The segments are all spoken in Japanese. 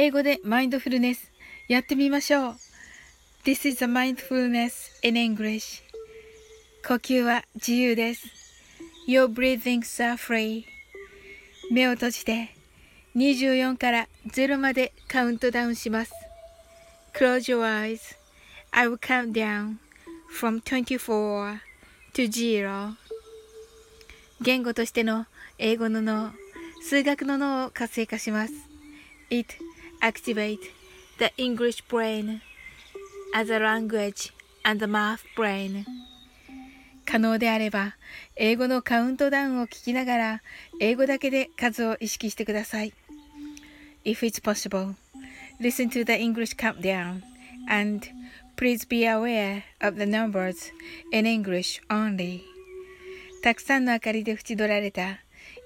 英語でマインドフルネスやってみましょう。This is a mindfulness in English. 呼吸は自由です。Your breathings are free. 目を閉じて24から0までカウントダウンします。Close your eyes. I will count down from 24 to 0. 言語としての英語の脳、数学の脳を活性化します。It activate the English brain as a language and the math brain 可能であれば英語のカウントダウンを聞きながら英語だけで数を意識してください If it's possible listen to the English countdown and please be aware of the numbers in English only たくさんの明かりで縁取られた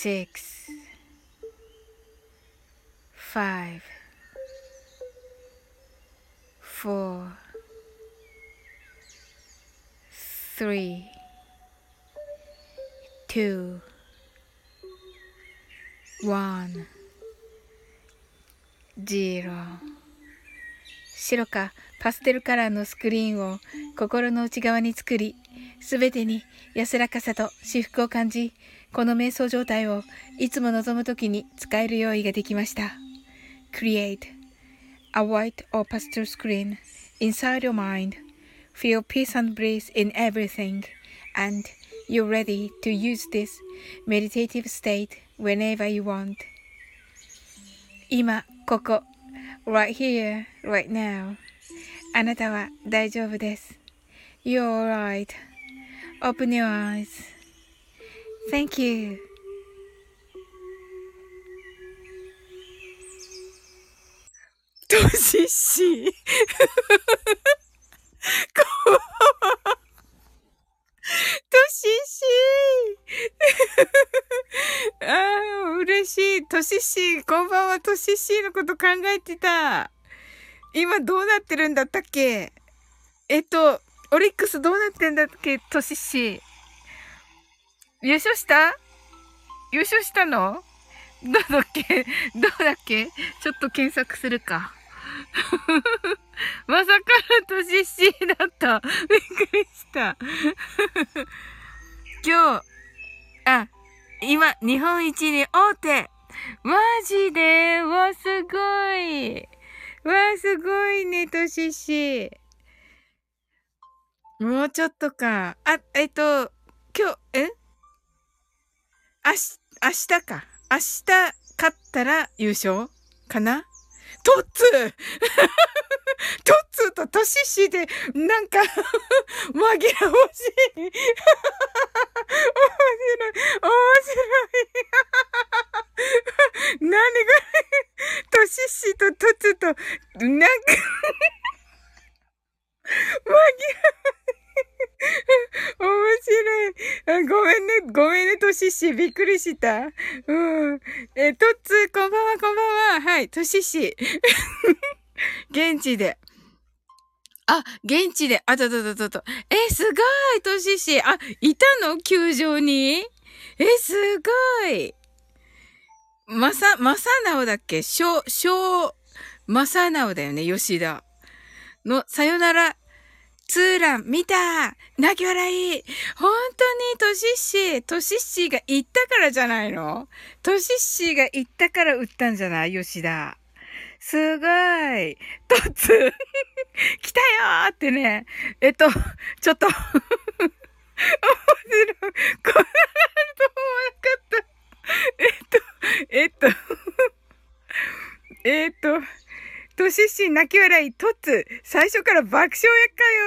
Six, five, four, three, two, one, zero. 白かパステルカラーのスクリーンを心の内側に作り、すべてに安らかさと至福を感じ、この瞑想状態をいつも望むときに使える用意ができました。Create a white or pastel screen inside your mind. Feel peace and bliss in everything, and you're ready to use this meditative state whenever you want. 今、ここ、right here, right now. あなたは大丈夫です。You're alright. Open your eyes. Thank you. としし。こんばんは。としし。ああ、嬉しい。としし。こんばんは。とししのこと考えてた。今どうなってるんだったっけえっと、オリックスどうなってんだっけトシシ。優勝した？優勝したの？どうだっけ？どうだっけ？ちょっと検索するか。まさかのトシシだった。びっくりした。今日、あ、今、日本一に大手。マジで？わ、すごい。わ、すごいね、としし。もうちょっとか。あ、えっと、今日、え？明日、明日か。明日勝ったら優勝かな？トッツー トッツーとトシシで、なんか 紛らわしい。面白い。面白い。何これトシシとトツと、なんか紛らわしい 面白い。ごめんね、ごめんね、トシシ。びっくりした。うん。え、トッツー、こんばんは、こんばんは。はい、トシシ。現地で。あ、現地で、あととととと。え、すごい、トシシ。あ、いたの？球場に？え、すごい。まさ、まさなおだっけ？しょ、しょう、まさなおだよね、吉田。の、さよなら、ツーラン、見た泣き笑い本当にトシッシー、トシッシーが言ったからじゃないの？トシッシーが言ったから売ったんじゃない？吉田。すごい。トッツ 来たよーってね。えっと、ちょっと面白い。こんなると思わなかった。えっと、えっと、えっと、トシッシー泣き笑い、トッツ、最初から爆笑やか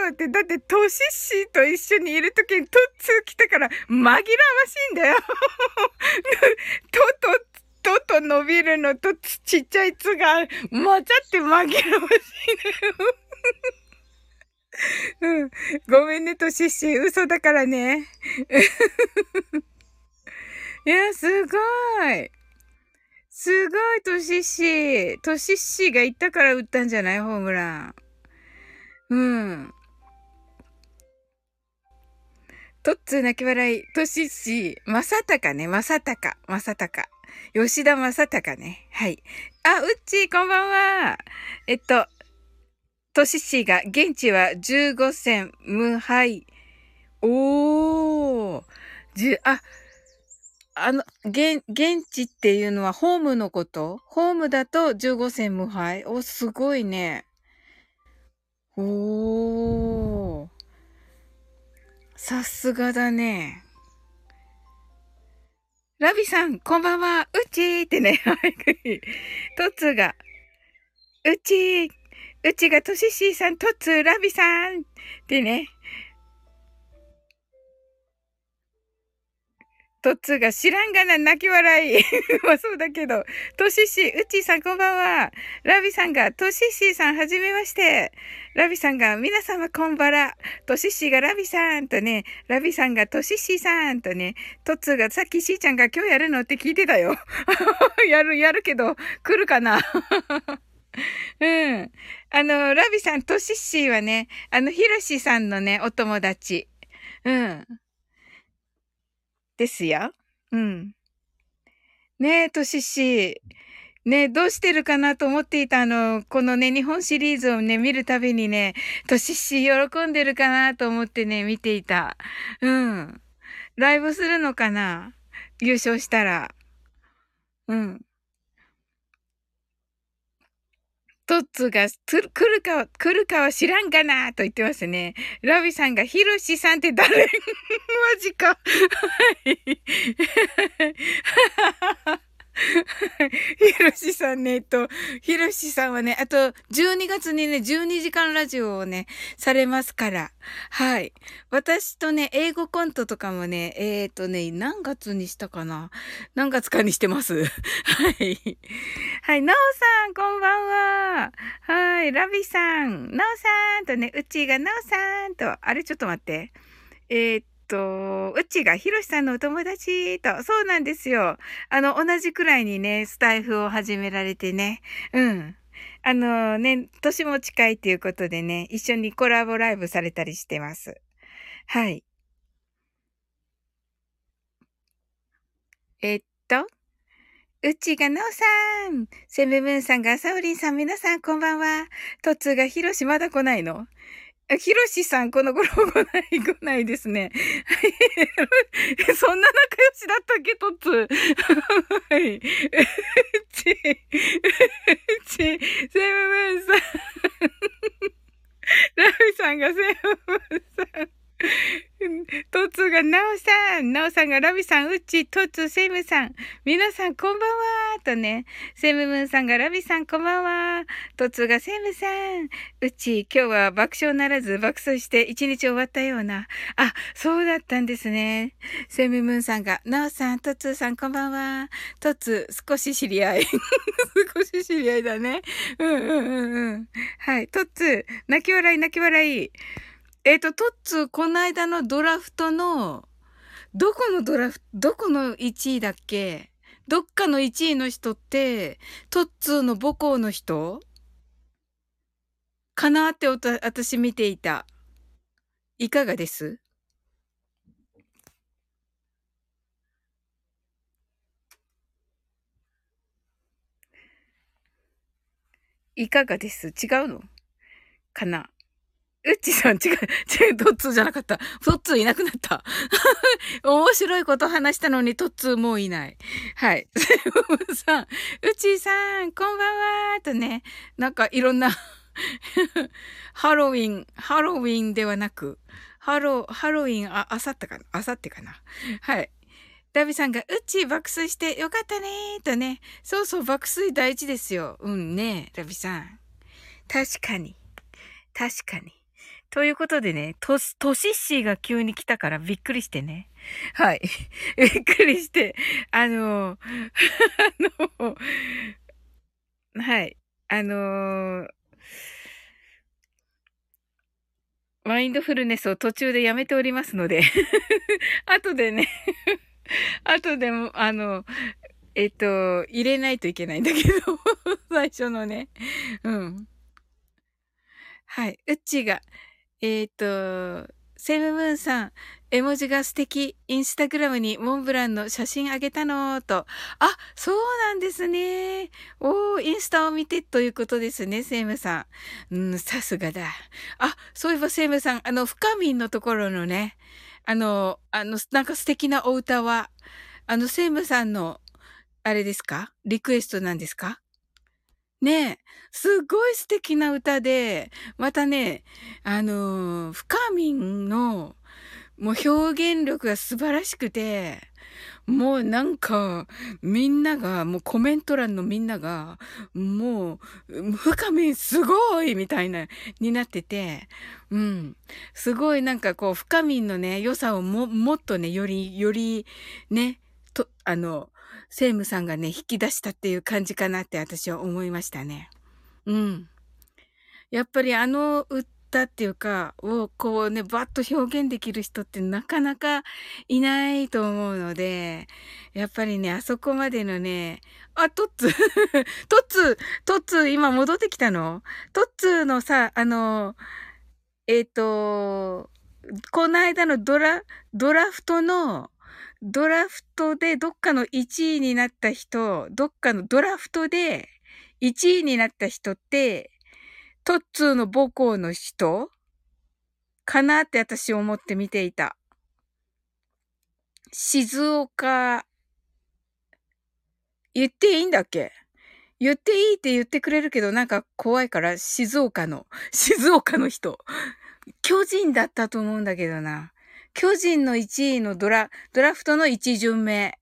よって、だってトシッシーと一緒にいるときにトッツ来たから紛らわしいんだよ。トト、トと伸びるのとちっちゃいつが混ざって紛らわしいんだよ。うん。ごめんね、トシッシー。嘘だからね。いや、すごい。すごい、トシッシー。トシッシーが言ったから打ったんじゃない？ホームラン。うん。トッツー泣き笑い、トシッシー、まさたかね、まさたか、まさたか。吉田正隆ね。はい。あ、うっちー、こんばんは。えっと、トシッシーが、現地は15戦無敗。おー。十、あ、あの、現、現地っていうのはホームのこと？ホームだと15戦無敗？お、すごいね。おー。さすがだね。ラビさん、こんばんは。うちーってね。はい。トツが。うちー。うちがトシシーさん、トツ、ラビさんってね。トッツーが知らんがな、泣き笑い。まあそうだけど、トシシー、ウッチーさんこんばんは。ラビさんが、トシシーさんはじめまして。ラビさんが、皆様こんばら。トシシがラビさんとね、ラビさんがトシシさんとね、トッツーがさっきシーちゃんが今日やるのって聞いてたよ。やる、やるけど、来るかな？うん。あの、ラビさん、トシシーはね、あの、ヒロシさんのね、お友達。うん。ですよ。うん。ねえ、としし。ねえ、どうしてるかなと思っていたあの、このね、日本シリーズをね、見るたびにね、としし喜んでるかなと思ってね、見ていた。うん。ライブするのかな？優勝したら。うん。トッツが来るか、来るかは知らんがなと言ってますね。ラビさんが、ヒロシさんって誰？マジか。はい。ひろしさんね、えっと、ひろしさんはね、あと、12月にね、12時間ラジオをね、されますから。はい。私とね、英語コントとかもね、えっ、ー、とね、何月にしたかな？何月かにしてます。はい。はい、なおさん、こんばんは。はい、ラビさん、なおさんとね、うちがなおさんと、あれちょっと待って。えー、と、うちがひろしさんのお友達と、そうなんですよ。あの、同じくらいにね、スタイフを始められてね。うん。あのね、年も近いっていうことでね、一緒にコラボライブされたりしてます。はい。えっと、うちがなおさん、セムムーンさんがサウリンさん、皆さんこんばんは。トッツーがひろしまだ来ないの？ひろしさん、この頃来ない、来ないですね。そんな仲良しだったっけ、トッツ。はい。ち、ち、セムムーンさん。ラフさんがセムムーンさん。トツがナオさん、ナオさんがラビさん、うち、トツ、セムさん。皆さん、こんばんは。とね、セムムーンさんがラビさんこんばんは。トツがセムさん。うち、今日は爆笑ならず爆睡して一日終わったような。あ、そうだったんですね。セムムーンさんが、ナオさん、トツさんこんばんは。トツ、少し知り合い。少し知り合いだね。うんうんうんうん。はい。トツ、泣き笑い泣き笑い。えっ、ー、と、トッツー、この間のドラフトの、どこのドラフト、どこの1位だっけ？どっかの1位の人って、トッツーの母校の人？かなって私見ていた。いかがです？いかがです？違うの？かな？うっちさん、違う、違う、トッツーじゃなかった。トッツーいなくなった。面白いこと話したのにトッツーもういない。はい。さん、うちさん、こんばんはとね、なんかいろんなハロウィン、ハロウィンではなく、ハロ、ハロウィン、あ、あさってかな？あさってかな？はい。ダビさんが、うち爆睡してよかったねーとね。そうそう、爆睡大事ですよ。うんね、ダビさん。確かに。確かに。ということでね、トス、トシッシーが急に来たからびっくりしてね。はい。びっくりして、あの、あの、はい。あのマインドフルネスを途中でやめておりますので 後でね後でも、あの、えっと、入れないといけないんだけど最初のね。うん。はい。うっちが、えっ、ー、と、セムムーンさん、絵文字が素敵。インスタグラムにモンブランの写真あげたのと。あ、そうなんですね。おー、インスタを見てということですね、セムさん。うん、さすがだ。あ、そういえばセムさん、あの、深みんのところのね、あの、あの、なんか素敵なお歌は、あの、セムさんの、あれですか？リクエストなんですか？ねえ、すごい素敵な歌で、またね、あのー、深みんの、もう表現力が素晴らしくて、もうなんか、みんなが、もうコメント欄のみんなが、もう、深みんすごいみたいな、になってて、うん。すごいなんかこう、深みんのね、良さをも、もっとね、より、より、ね、と、あの、セイムさんがね、引き出したっていう感じかなって私は思いましたね。うん。やっぱりあの歌っていうか、をこうね、バッと表現できる人ってなかなかいないと思うので、やっぱりね、あそこまでのね、あ、トッツー トッツートッツ今戻ってきたの？トッツーのさ、あの、えっ、ー、と、この間のドラ、ドラフトの、ドラフトでどっかの1位になった人、どっかのドラフトで1位になった人って、トッツーの母校の人かなって私思って見ていた。静岡、言っていいんだっけ？言っていいって言ってくれるけどなんか怖いから静岡の、静岡の人。巨人だったと思うんだけどな。巨人の1位のドラ、ドラフトの1巡目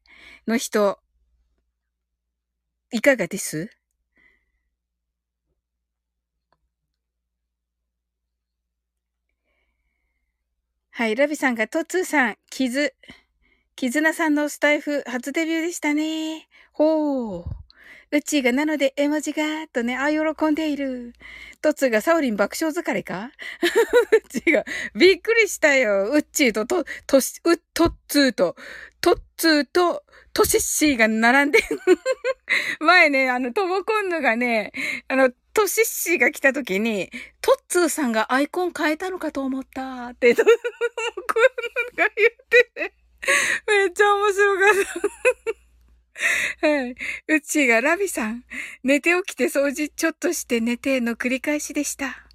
の人、いかがです？はい、ラビさんがトツーさん、キズ、キズナさんのスタイフ初デビューでしたね。ほう。うっちーがなので絵文字がー、とね、あ、喜んでいる。トッツーがサオリン爆笑疲れか？うっちーが、びっくりしたよ。うっちーと、と、とし、う、トッツーと、トッツーと、トシッシーが並んで 前ね、あの、トモコンヌがね、あの、トシッシーが来た時に、トッツーさんがアイコン変えたのかと思った。って、トモコンヌが言ってて、めっちゃ面白かった。はい。うちがラビさん、寝て起きて掃除ちょっとして寝ての繰り返しでした。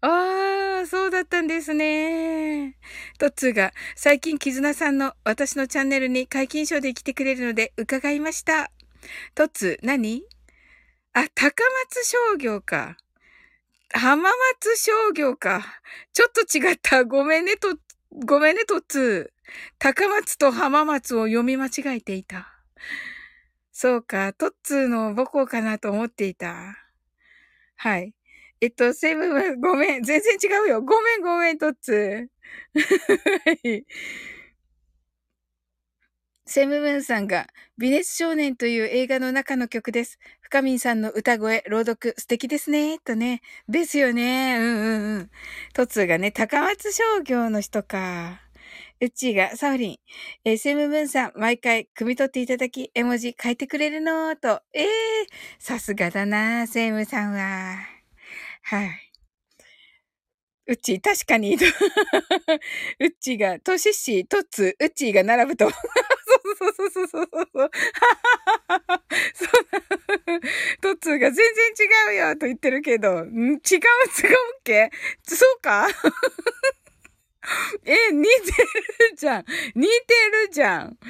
ああ、そうだったんですね。トッツーが、最近絆さんの私のチャンネルに解禁賞で来てくれるので伺いました。トッツー、何？あ、高松商業か。浜松商業か。ちょっと違った。ごめんね、と、ごめんね、トッツー。高松と浜松を読み間違えていた。そうか、トッツーの母校かなと思っていた。はい。えっと、セブン、ごめん。全然違うよ。ごめん、ごめん、トッツー。セムムーンさんが、ビネス少年という映画の中の曲です。深民さんの歌声、朗読、素敵ですね、とね。ですよね。うんうんうん。トツーがね、高松商業の人か。うっちーが、サウリン、えー、セムムーンさん、毎回、汲み取っていただき、絵文字書いてくれるのと。ええー、さすがだな、セムさんは。はい。うち、確かに、うちが、としし、とつ、うちが並ぶと。そうそうそうそうそうそう。トツーが全然違うよと言ってるけど、ん違う、違うっけ？そうか？え、似てるじゃん。似てるじゃん。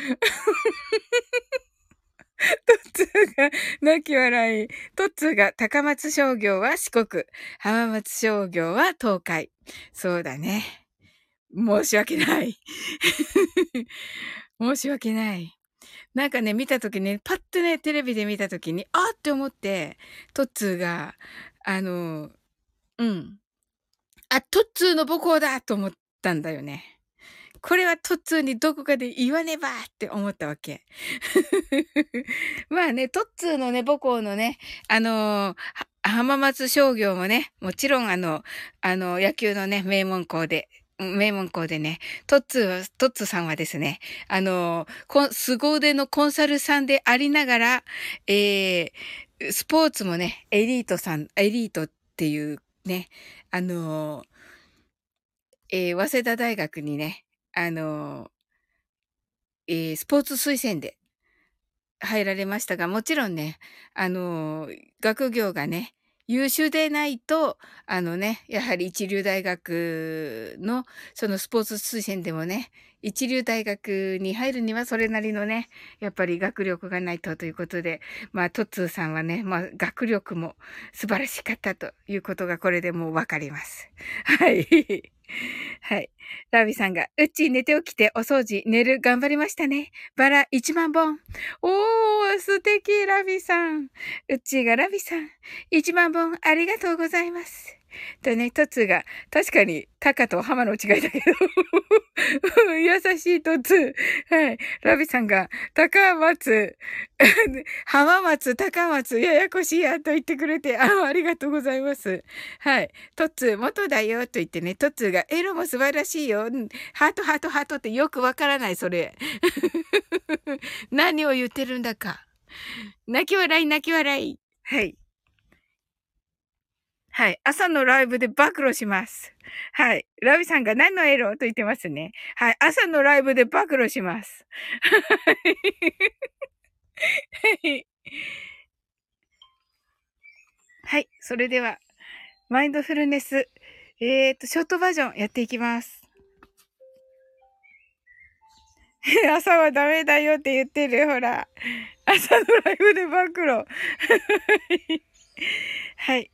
トッツーが泣き笑い。トッツーが高松商業は四国。浜松商業は東海。そうだね。申し訳ない。申し訳ない。なんかね、見たときね、パッとね、テレビで見たときに、あって思って、トッツーが、あの、うん。あ、トッツーの母校だと思ってたんだよね。これはトッツーにどこかで言わねばって思ったわけ。まあね、トッツーのね、母校のね、あのー、浜松商業もね、もちろんあの、あの、野球のね、名門校で、名門校でね、トッツー、トッツーさんはですね、あの、凄腕のコンサルさんでありながら、えー、スポーツもね、エリートさん、エリートっていうね、あの、えー、早稲田大学にね、あの、えー、スポーツ推薦で入られましたが、もちろんね、あの、学業がね、優秀でないと、あのね、やはり一流大学の、そのスポーツ推薦でもね、一流大学に入るにはそれなりのね、やっぱり学力がないとということで、まあ、トッツーさんはね、まあ、学力も素晴らしかったということがこれでもうわかります。はい。はい。ラビさんが、うっち寝て起きてお掃除、寝る、頑張りましたね。バラ1万本。おー、素敵、ラビさん。うっちがラビさん。1万本ありがとうございます。とね、トツが、確かに、タカとハマの違いだけど 優しいトツはい。ラビさんが、高松、浜松、高松、ややこしいや、と言ってくれて、あありがとうございます。はい。トツ、元だよ、と言ってね、トツが、エロも素晴らしいよ。ハート、ハート、ハートってよくわからない、それ。何を言ってるんだか。泣き笑い、泣き笑い。はい。はい。朝のライブで暴露します。はい。ラビさんが何のエロと言ってますね。はい。朝のライブで暴露します。はい。はい。それでは、マインドフルネス、えっ、ー、と、ショートバージョンやっていきます。朝はダメだよって言ってる、ほら。朝のライブで暴露。はい。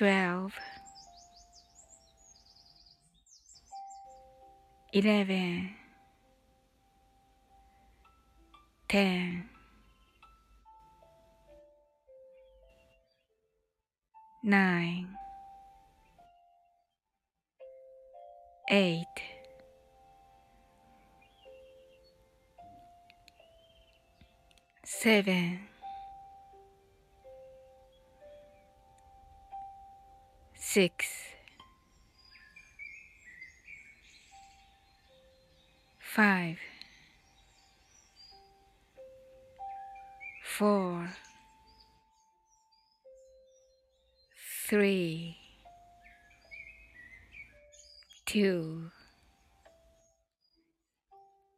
12 11 10 9 8 7 6 5 4 3 2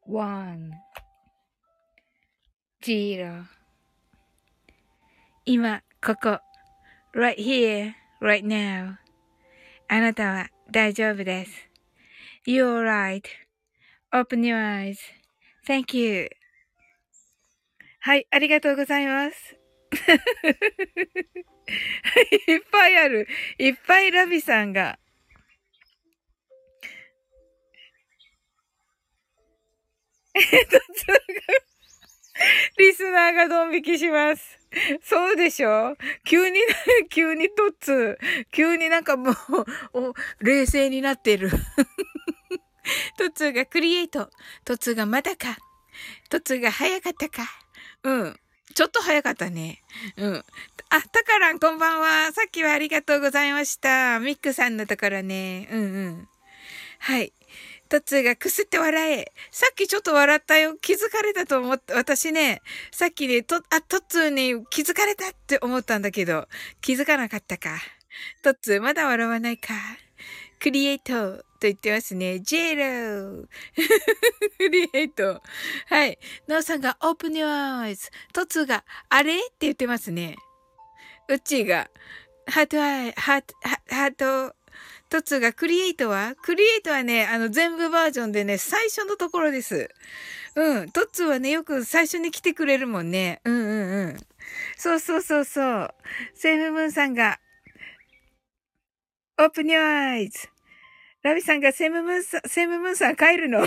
1 0今、ここ、right here, right now. あなたは大丈夫です。You're right.Open your eyes.Thank you. はい、ありがとうございます。いっぱいある。いっぱいラビさんが。えっと、リスナーがドン引きします。そうでしょ？急に、ね 急にトッツ、急になんかもう、冷静になってる。トッツーがクリエイト。トッツーがまだか。トッツーが早かったか。うん。ちょっと早かったね。うん。あ、タカランこんばんは。さっきはありがとうございました。ミックさんのところね。うんうん。はい。トツーがくすって笑え。さっきちょっと笑ったよ。気づかれたと思って、私ね、さっきね、と、あ、トッツーに気づかれたって思ったんだけど、気づかなかったか。トッツー、まだ笑わないか。クリエイトと言ってますね。ジェロー。クリエイト。はい。ノーさんがオープンヨーイズ。トッツーがあれって言ってますね。うっちがハートアイ、ハート、ハート、トッツーがクリエイトはクリエイトはね、あの全部バージョンでね、最初のところです。うん。トッツーはね、よく最初に来てくれるもんね。うんうんうん。そうそうそうそう。セーフムーンさんが、オープニュアイズ。ラビさんがセムムーンさん、セムムーンさん帰るの？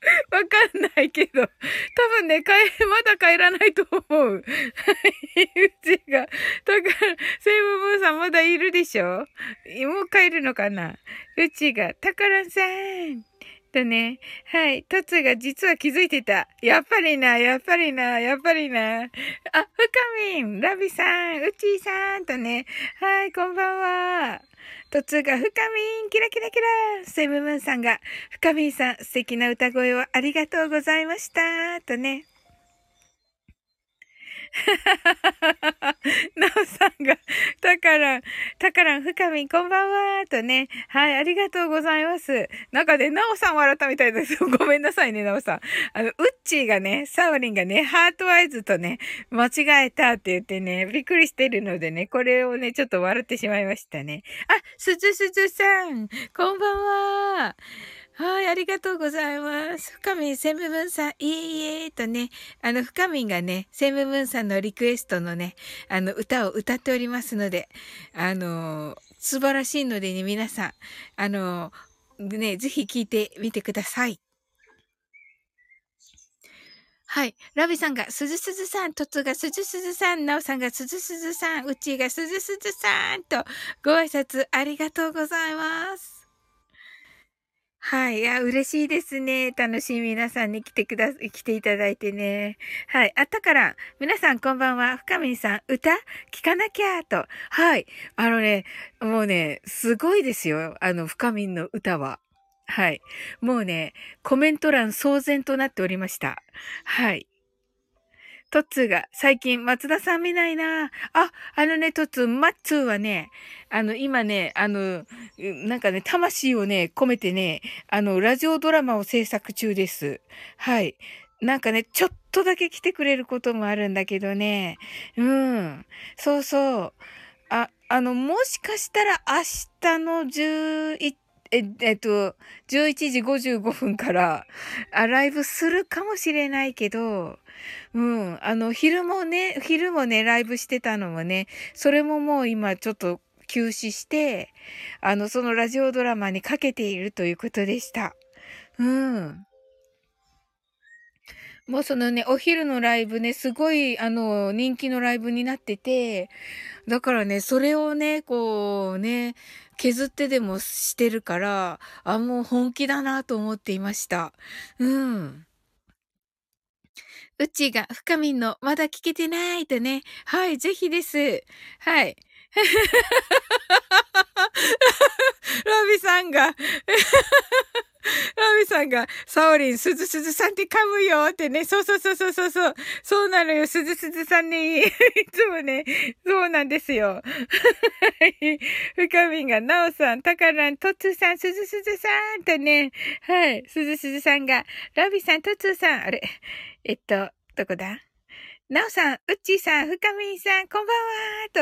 わかんないけど。多分ね、帰、まだ帰らないと思う。はい。うちが。だから、セムムーさんまだいるでしょ？もう帰るのかな？うちが、タカラさん。とね。はい。トツが実は気づいてた。やっぱりな、やっぱりな、やっぱりな。あ、ふかみん、ラビさん、うちーさんとね。はい、こんばんは。途中が、深みん、キラキラキラ。セムムーンさんが、深みんさん、素敵な歌声をありがとうございました。とね。なおさんが、たからん、たからん、ふかみん、こんばんは、とね。はい、ありがとうございます。なんかね、なおさん笑ったみたいです。ごめんなさいね、なおさん。あの、うっちーがね、サオリンがね、ハートアイズとね、間違えたって言ってね、びっくりしてるのでね、これをね、ちょっと笑ってしまいましたね。あ、すずすずさん、こんばんは。はい、ありがとうございます。深みん、セムムンさん、いえいえ、とね、あの、深みんがね、セムムンさんのリクエストのね、あの、歌を歌っておりますので、あの、素晴らしいのでね、皆さん、あの、ね、ぜひ聞いてみてください。はい。ラビさんが、すずすずさん、トツがすずすずさん、ナオさんがすずすずさん、うちがすずすずさんと、ご挨拶ありがとうございます。はい。いや、嬉しいですね。楽しい皆さんに来てくだ、来ていただいてね。はい。あったから、皆さんこんばんは。深見さん、歌聞かなきゃと。はい。あのね、もうね、すごいですよ。あの、深見の歌は。はい。もうね、コメント欄騒然となっておりました。はい。トッツーが、最近松田さん見ないなあ、あのね、トッツー、マッツーはね、あの、今ね、あの、なんかね、魂をね、込めてね、あの、ラジオドラマを制作中です。はい。なんかね、ちょっとだけ来てくれることもあるんだけどね。うん。そうそう。あ、あの、もしかしたら明日の11、え、えっと、11時55分から、ア、ライブするかもしれないけど、うん、あの、昼もね、昼もね、ライブしてたのもね、それももう今ちょっと休止して、あの、そのラジオドラマにかけているということでした。うん。もうそのね、お昼のライブね、すごい、あの、人気のライブになってて、だからね、それをね、こうね、削ってでもしてるから、あ、もう本気だなと思っていました。うん。うちが、深みんの、まだ聞けてないとね。はい、ぜひです。はい。ラビさんが、ラビさんが、サオリン、すずすずさんって噛むよってね。そうそうそうそうそうそう。そうなのよ。すずすずさんね、いつもね、そうなんですよ。はい。深みんが、なおさん、たからん、とつさん、すずすずさんとね。はい。すずすずさんが、ラビさん、とつさん、あれ？えっと、どこだ？なおさん、うっちーさん、深みんさん、こんばん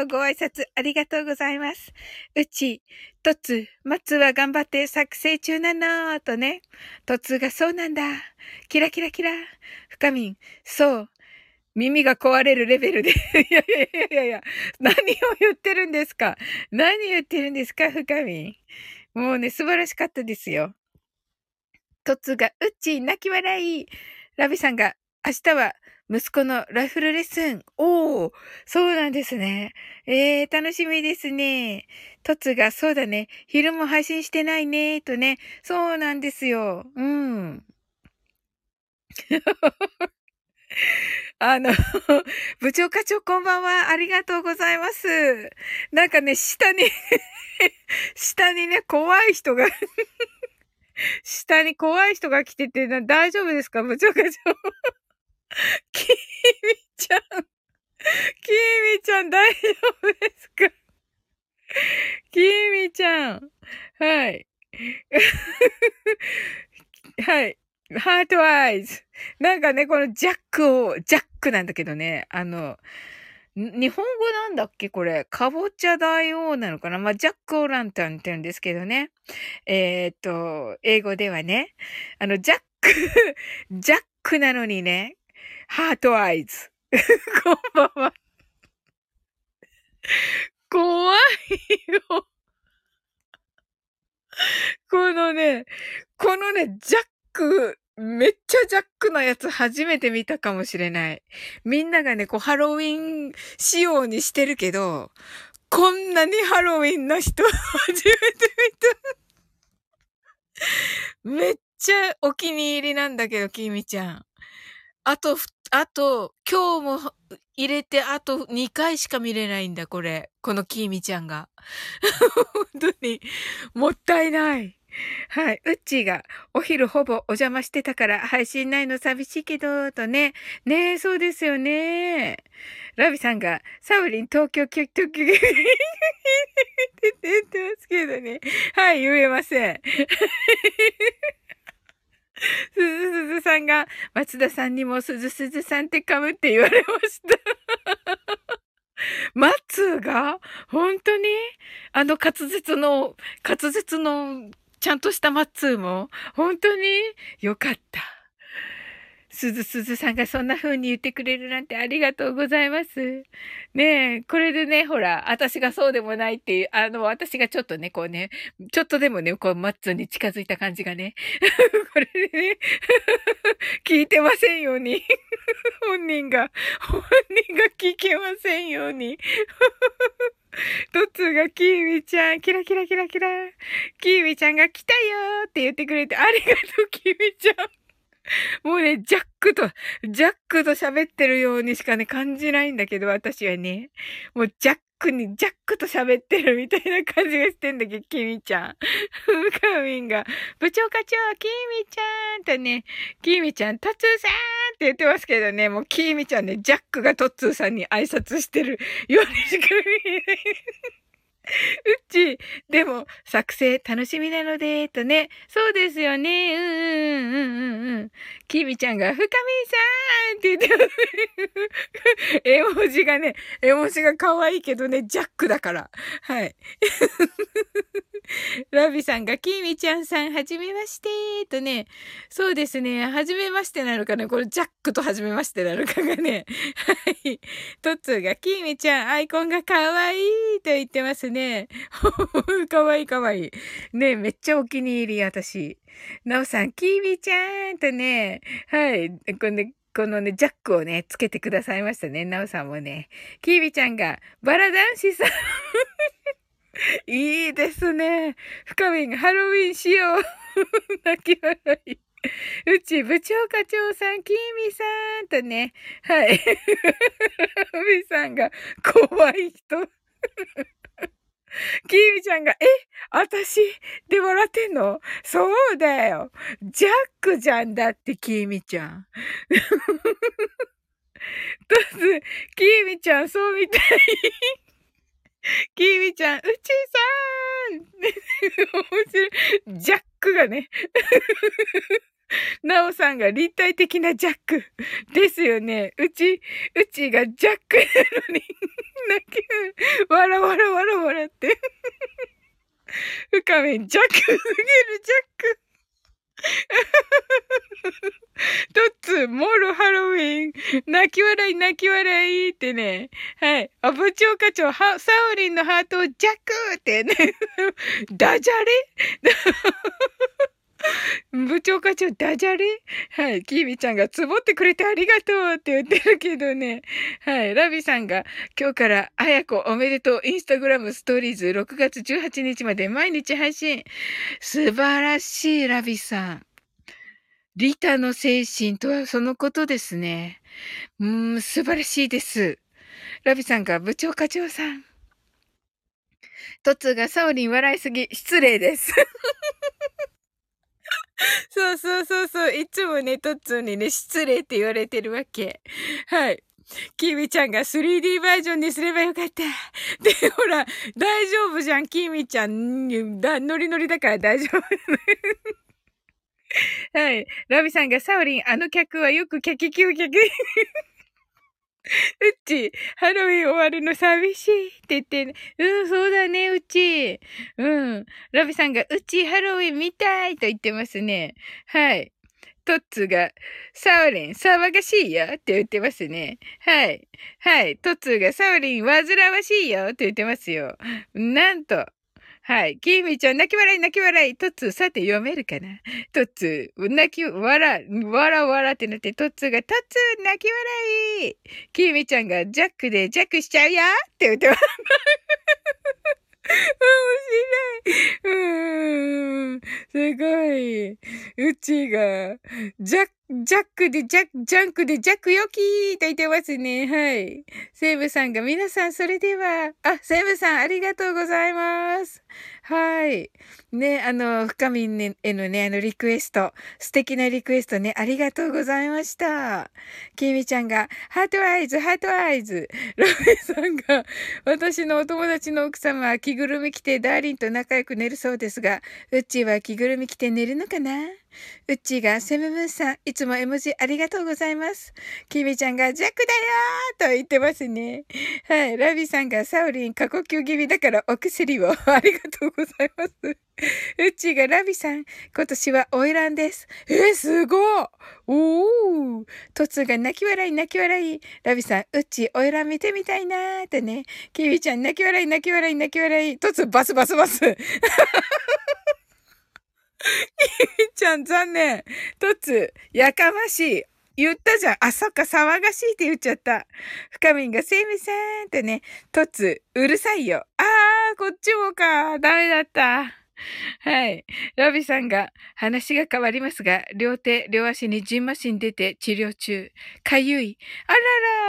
はとご挨拶ありがとうございます。うっちー、とつ、まつは頑張って作成中なのとね。とつがそうなんだ。キラキラキラ。深みん、そう。耳が壊れるレベルで。いやいやいやいやいや、何を言ってるんですか何言ってるんですか深みん。もうね、素晴らしかったですよ。とつが、うっちー、泣き笑い。ラビさんが、明日は息子のライフルレッスン。おー、そうなんですね。えー、楽しみですね。トツが、そうだね。昼も配信してないね、とね。そうなんですよ。うん。あの、部長課長こんばんは。ありがとうございます。なんかね、下に 下にね、怖い人が下に怖い人が来てて、大丈夫ですか？部長課長。きみちゃん。きみちゃん大丈夫ですか？きみちゃん。はい。はい。ハートアイズ。なんかね、このジャックを、ジャックなんだけどね、あの、日本語なんだっけ？これ。かぼちゃ大王なのかな？まあ、ジャック・オランタンって言うんですけどね。えーっと、英語ではね。あの、ジャック、ジャックなのにね、ハートアイズ。こんばんは。怖いよ。このね、このね、ジャック、めっちゃジャックなやつ初めて見たかもしれない。みんながね、こうハロウィン仕様にしてるけど、こんなにハロウィンな人 初めて見た。めっちゃお気に入りなんだけど、きみちゃん。あと、あと、今日も入れてあと2回しか見れないんだ、これ。このきみちゃんが。本当に、もったいない。はい。うっちーが、お昼ほぼお邪魔してたから配信ないの寂しいけど、とね。ねえ、そうですよね。ラビさんが、サウリン東京、東京、東京、って言ってますけどね。はい、言えません。すずすずさんが、松田さんにもすずすずさんって噛むって言われました。マッツーが本当に？あの滑舌の、滑舌のちゃんとしたマッツーも本当に？よかった。すずすずさんがそんな風に言ってくれるなんてありがとうございます。ねえ、これでね、ほら、私がそうでもないっていう、あの、私がちょっとね、こうね、ちょっとでもね、こう、マッツーに近づいた感じがね、これでね、聞いてませんように、本人が、本人が聞けませんように。トツがキーミちゃん、キラキラキラキラ。キーミちゃんが来たよーって言ってくれてありがとう、キーミちゃん。もうね、ジャックと、ジャックと喋ってるようにしかね、感じないんだけど、私はね。もうジャックに、ジャックと喋ってるみたいな感じがしてんだけど、キミちゃん。ふかみんが、部長課長、キミちゃんとね、キミちゃん、トツーさんって言ってますけどね、もうキミちゃんね、ジャックがトツーさんに挨拶してるようにしか見えない。うち、でも、作成楽しみなので、とね。そうですよね。うんうんうんうんうん。きみちゃんが、深みさんって言って。絵文字がね、絵文字が可愛いけどね、ジャックだから。はい。ラビさんが、きみちゃんさん、はじめまして、とね。そうですね。はじめましてなのかなこれ、ジャックとはじめましてなのかがね。はい。トッツーが、きみちゃん、アイコンが可愛いと言ってますね。かわいいかわいい。ねめっちゃお気に入り、私。なおさん、きみちゃんとね、はい。このね、このね、ジャックをね、つけてくださいましたね。なおさんもね。きービちゃんが、バラ男子さん。いいですね。深みがハロウィンしよう。泣き笑い。うち、部長課長さん、きみさんとね、はい。みさんが、怖い人。きみちゃんが、え私で笑ってんの？そうだよ。ジャックじゃんだって、きみちゃん。とつ、きみちゃん、そうみたい。きみちゃん、うちさん 面白い。ジャックがね。なおさんが立体的なジャック。ですよね。うち、うちがジャックなのに、泣き、わらわらわらわらって。深めんジャックすぎるジャック。トッツ、モールハロウィン。泣き笑い泣き笑いってね。はい。あ、部長課長、サオリンのハートをジャックってね。ダジャレ？部長課長、ダジャレ？はい。キービちゃんが、つぼってくれてありがとうって言ってるけどね。はい。ラビさんが、今日から、あやこおめでとう、インスタグラムストーリーズ6月18日まで毎日配信。素晴らしい、ラビさん。リタの精神とはそのことですね。うーん、素晴らしいです。ラビさんが、部長課長さん。トツがサオリン笑いすぎ、失礼です。そうそうそうそう。いつもね、トッツーにね、失礼って言われてるわけ。はい。キーミちゃんが 3D バージョンにすればよかった。で、ほら、大丈夫じゃん、キーミちゃん。だ、ノリノリだから大丈夫。はい。ラビさんがサオリン、あの客はよくキャキキューキャキ。うち、ハロウィン終わるの寂しいって言って、うん、そうだね、うち。うん。ラビさんが、うち、ハロウィン見たいと言ってますね。はい。トッツが、サオリン、騒がしいよって言ってますね。はい。はい。トッツが、サオリン、煩わしいよって言ってますよ。なんと、はい。キーミちゃん、泣き笑い、泣き笑い。トッツー、さて読めるかな？トッツー、泣き、笑、笑、笑ってなって、トッツーが、トッツー、泣き笑い。キーミちゃんが、ジャックでジャックしちゃうよって言ってます。面白い。うーん。すごい。うちが、ジャック、ジャックでジャック、ジャンクでジャックよきーと言ってますね。はい。セーブさんが、皆さんそれでは、あ、セーブさんありがとうございます。はい。ね、あの、深みんへのね、あの、リクエスト、素敵なリクエストね、ありがとうございました。きみちゃんが、 heart eyes、heart eyes。ロメさんが、私のお友達の奥様は着ぐるみ着てダーリンと仲良く寝るそうですが、うっちーは着ぐるみ着て寝るのかな？うっちーが、セムムーンさん、いつも絵文字ありがとうございます。きみちゃんが、ジャックだよーと言ってますね。はい。ラビさんが、サウリン、過呼吸気味だからお薬を。ありがとうございます。うっちーが、ラビさん、今年はオイランです。えー、すごいおートツが泣き笑い泣き笑い。ラビさん、うっちー、オイラン見てみたいなーってね。キビちゃん、泣き笑い泣き笑い泣き笑い。トツ、バスバスバス。きみちゃん残念。とつ、やかましい。言ったじゃん。あ、そっか、騒がしいって言っちゃった。深みんが、セイミさんってね、とつ、うるさいよ。あー、こっちもか。ダメだった。はい。ラビさんが、話が変わりますが、両手、両足にジンマシン出て治療中。かゆい。あ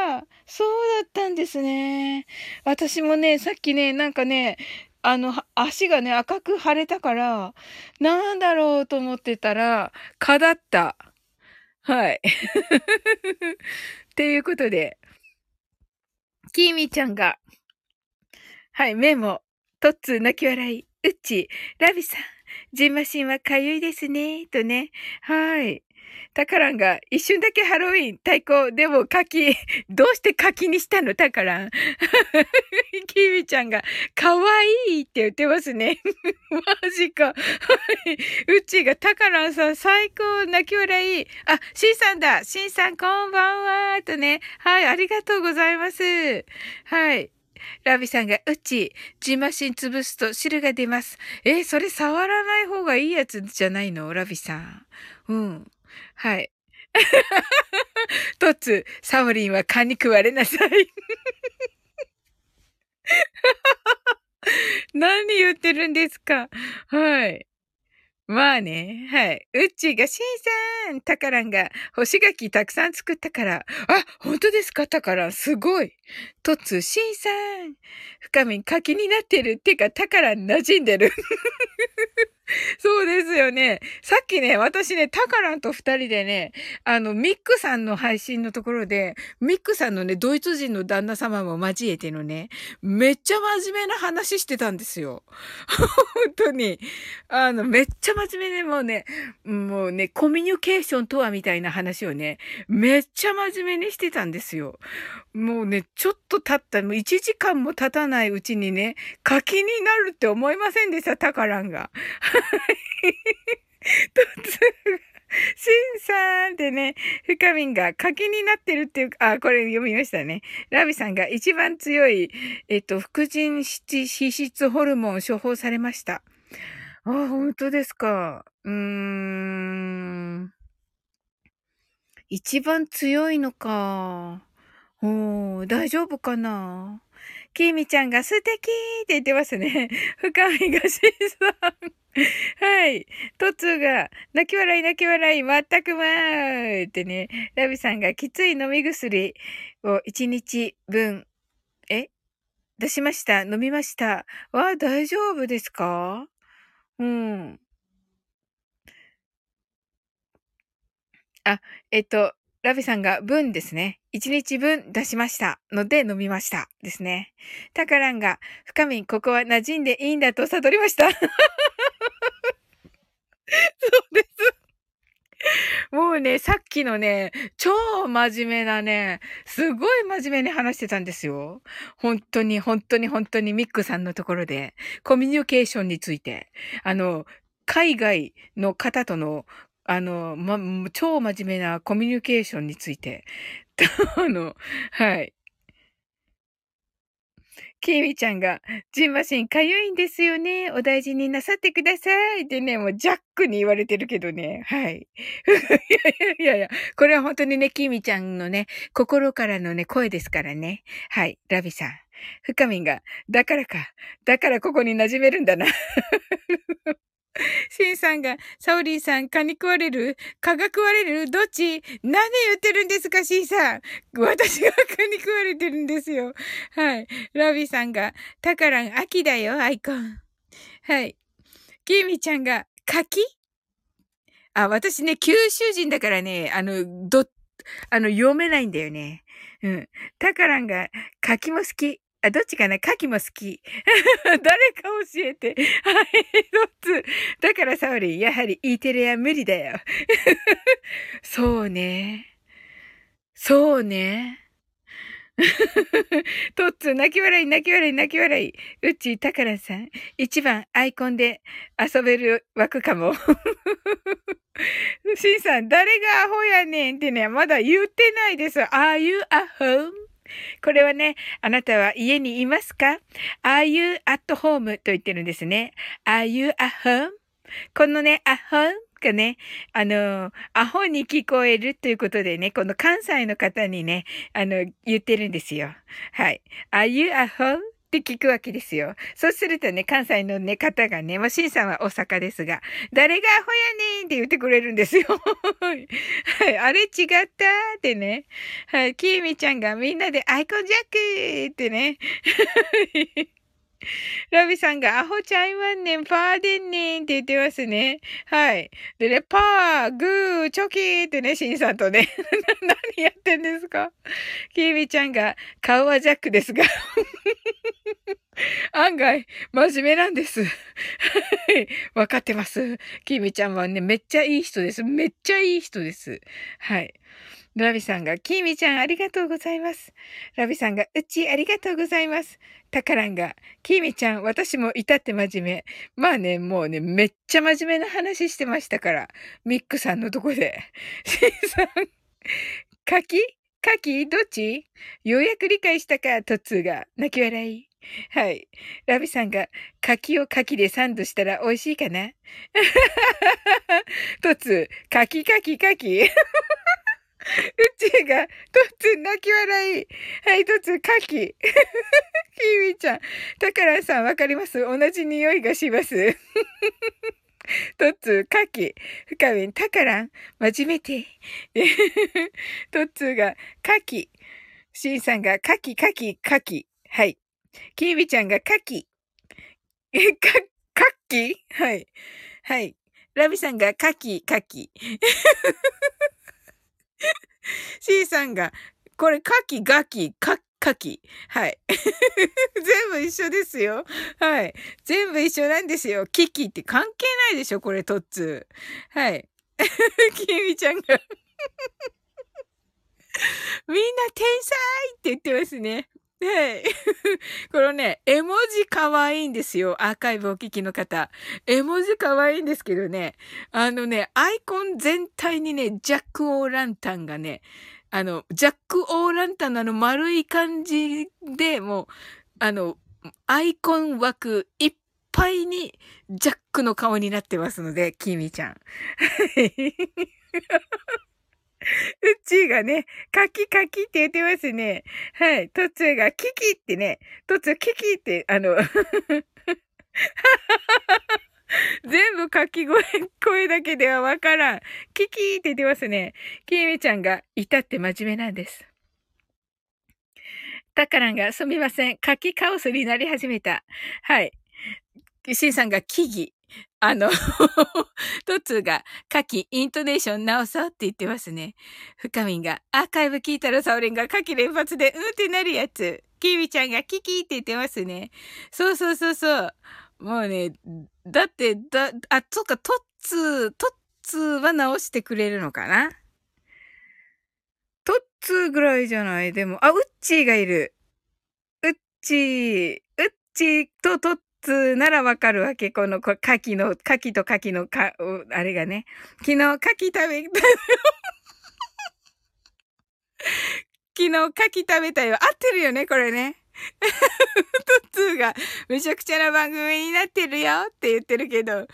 らら、そうだったんですね。私もね、さっきね、なんかね、あの、足がね、赤く腫れたから、なんだろうと思ってたら、蚊だった。はい。っていうことで、きーみちゃんが、はい、メモ。トッツー泣き笑い。うっち、ラビさん、ジンマシンはかゆいですね。とね。はい。タカランが一瞬だけハロウィン対抗。でも柿、どうして柿にしたの？タカラン。キミちゃんが、かわいいって言ってますね。マジか。はい。うちがタカランさん最高。泣き笑い。あ、シンさんだ。シンさんこんばんは。とね。はい。ありがとうございます。はい。ラビさんが、うち、ジマシン潰すと汁が出ます。えそれ触らない方がいいやつじゃないの？ラビさん。うん。はい。トツ、サオリンは蚊に食われなさい。何言ってるんですか？はい。まあね。はい。うっちーが、しんさんタカランが、干し柿たくさん作ったから。あ、本当ですか？タカラン。すごい。とつ、しんさん。深み柿になってる。てか、タカラン馴染んでる。そうですよね。さっきね、私ね、タカランと二人でね、あの、ミックさんの配信のところで、ミックさんのね、ドイツ人の旦那様も交えてのね、めっちゃ真面目な話してたんですよ。本当に。あの、めっちゃ真面目でもうね、もうね、コミュニケーションとはみたいな話をね、めっちゃ真面目にしてたんですよ。もうね、ちょっと経った、もう1時間も経たないうちにね、柿になるって思いませんでした、タカランが。突シンさんってね、深みんが柿になってるっていうか、あ、これ読みましたね。ラビさんが一番強い、えっと、副腎脂質ホルモン処方されました。あ、本当ですか。うーん。一番強いのか。おー、大丈夫かなきみちゃんが素敵って言ってますね。深みがしんさん。はい。トツが、泣き笑い泣き笑い、まったくまーってね、ラビさんがきつい飲み薬を1日分、え？出しました。飲みました。わ、大丈夫ですか？うん。あ、えっと、ラビさんが分ですね。1日分出しましたので飲みました。ですね。タカランが、深み、ここは馴染んでいいんだと悟りました。そうです。もうね、さっきのね、超真面目なね、すごい真面目に話してたんですよ。本当に、本当に、本当にミックさんのところで、コミュニケーションについて、あの、海外の方との、あの、ま、超真面目なコミュニケーションについて、あの、はい。キミちゃんが、ジンマシンかゆいんですよね。お大事になさってください。ってね、もうジャックに言われてるけどね。はい。いやいやいやいや、これは本当にね、キミちゃんのね、心からのね、声ですからね。はい。ラビさん。深みんが、だからか。だからここに馴染めるんだな。シンさんが、サオリンさん、蚊に食われる蚊が食われるどっち？何言ってるんですか、シンさん。私が蚊に食われてるんですよ。はい。ラビさんが、タカラン、秋だよ、アイコン。はい。キミちゃんが、柿？あ、私ね、九州人だからね、あの、ど、あの、読めないんだよね。うん。タカランが、柿も好き。あ、どっちかな？牡蠣も好き。誰か教えて。はい、どっつ。だからサオリン、やはり E テレは無理だよ。そうね。そうね。トッツ、泣き笑い、泣き笑い、泣き笑い。うち、タカラさん。一番アイコンで遊べる枠かも。シンさん、誰がアホやねんってね、まだ言ってないです。Are you a home? これはね、あなたは家にいますか ?Are you at home? と言ってるんですね。Are you at home? このね、at home がね、あの、アホに聞こえるということでね、この関西の方にね、あの、言ってるんですよ。はい。Are you at home? って聞くわけですよ。そうするとね、関西のね、方がね、まあ、シンさんは大阪ですが、誰がアホやねんって言ってくれるんですよ。はい。あれ違ったってね。はい。きーみちゃんがみんなでアイコンジャックってね。ラビさんがアホちゃいまんねん、パーでんねんって言ってますね。はい。でね、パー、グー、チョキーってね、シンさんとね。何やってんですか？キーミちゃんが、顔はジャックですが。案外、真面目なんです。はい。わかってます。きみちゃんはね、めっちゃいい人です。めっちゃいい人です。はい。ラビさんが、きみちゃんありがとうございます。ラビさんが、うちありがとうございます。タカランが、きみちゃん、私も至って真面目。まあね、もうね、めっちゃ真面目な話してましたから。ミックさんのとこで。シンさん、カキ？カキ？どっち？ようやく理解したか、トッツーが。泣き笑い。はい。ラビさんが、柿を柿でサンドしたら美味しいかな？トツ、柿柿柿。うちが、とつ泣き笑い。はい、とつ、かき。キーミちゃん。タカラさんわかります？同じ匂いがします。とつ、かき。深みん、タカラン。真面目て。とつが、かき。シンさんが、かき、かき、かき。はい。キーミちゃんが、かき。え、か、かっきはい。はい。ラビさんが、かき、かき。C さんが、これ、カキ、ガキ、カカキ。はい。全部一緒ですよ。はい。全部一緒なんですよ。キキって関係ないでしょこれ、トッツー。はい。きみちゃんがみんな天才って言ってますね。はい。このね、絵文字可愛いんですよ。アーカイブお聞きの方。絵文字可愛いんですけどね。あのね、アイコン全体にね、ジャック・オー・ランタンがね、あの、ジャック・オー・ランタンのあの丸い感じで、もう、あの、アイコン枠いっぱいにジャックの顔になってますので、キミちゃん。うっちーがね、カキカキって言ってますね。はい。トツーがキキってね、トツーキキって、あの 全部書き声、声だけではわからん。キキって言ってますね。キーミちゃんが、いたって真面目なんです。タカランが、すみません。書きカオスになり始めた。はい。シンさんが、木々。あのトッツーが、カキ、イントネーション直そうって言ってますね。深みんが、アーカイブ聞いたらサオリンがカキ連発で、うんってなるやつ。キーミちゃんが、キキって言ってますね。そうそうそうそう。もうね、だって、だ、あ、そっか、トッツー、トッツーは直してくれるのかなトッツーぐらいじゃない？でも、あ、ウッチーがいる。ウッチー、ウッチーとトッツならわかるわけ。この、こ牡蠣の、牡蠣と牡蠣のか、あれがね。昨日牡蠣食べた。昨日牡蠣食べたよ。合ってるよね、これね。トツーがめちゃくちゃな番組になってるよって言ってるけど。だっ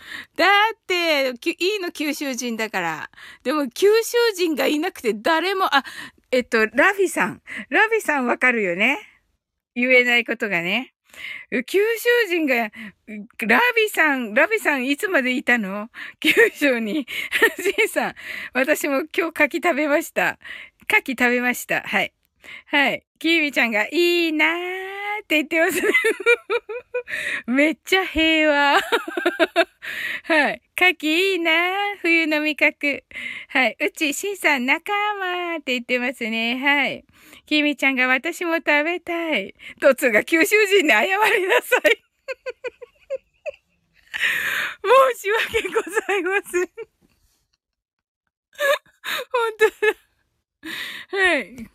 て、いいの九州人だから。でも九州人がいなくて誰も、あ、えっと、ラフィさん。ラフィさんわかるよね言えないことがね。九州人が、ラビさん、ラビさんいつまでいたの？九州に。ジンさん、私も今日柿食べました。柿食べました。はい。はい。キービちゃんが、いいなぁって言ってますね。めっちゃ平和。はい。牡蠣いいな冬の味覚。はい。うち、しんさん仲間って言ってますね。はい。きみちゃんが私も食べたい。とつが九州人に謝りなさい。申し訳ございません。本当だ。はい。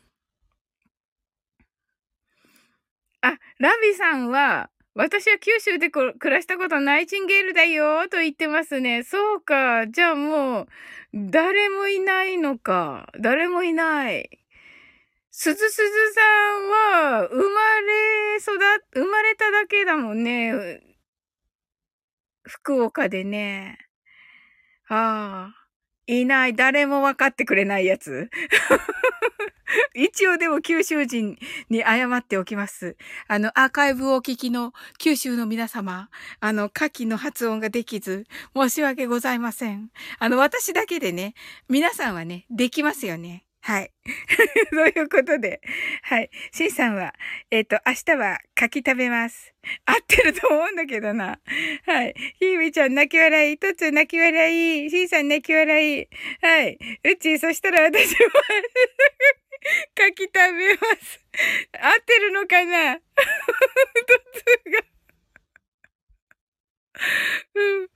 あ、ラビさんは、私は九州で暮らしたことナイチンゲールだよと言ってますね。そうか。じゃあもう、誰もいないのか。誰もいない。すずすずさんは、生まれ育、生まれただけだもんね。福岡でね。ああ。いない。誰も分かってくれないやつ。一応でも九州人に謝っておきます。あの、アーカイブをお聞きの九州の皆様、あの、下記の発音ができず、申し訳ございません。あの、私だけでね、皆さんはね、できますよね。はい。そういうことで。はい。シンさんは、えっ、ー、と、明日は柿食べます。合ってると思うんだけどな。はい。ひーみちゃん泣き笑い。とつ泣き笑い。シンさん泣き笑い。はい。うち、そしたら私も 柿食べます。合ってるのかな？トツが。うん。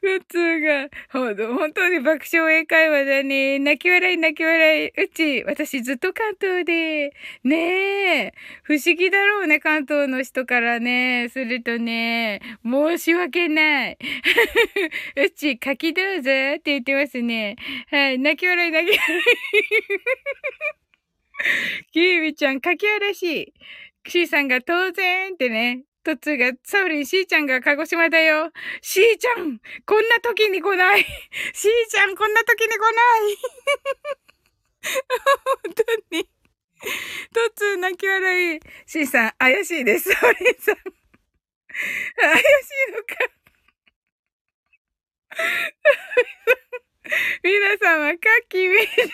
普通が、ほん本当に爆笑英会話だね。泣き笑い泣き笑い。うち、私ずっと関東で。ねえ。不思議だろうね、関東の人からね。するとね、申し訳ない。うち、書きどうぞって言ってますね。はい。泣き笑い泣き笑い。キービちゃん、書き嵐。しい。シーさんが当然ってね。トッツが、サウリン、シーちゃんが鹿児島だよ。シーちゃん、こんな時に来ない。シーちゃん、こんな時に来ない。本当に。トッツ、泣き笑い。シーさん、怪しいです。サウリンさん。怪しいのか。皆さんは、カッキー召し上が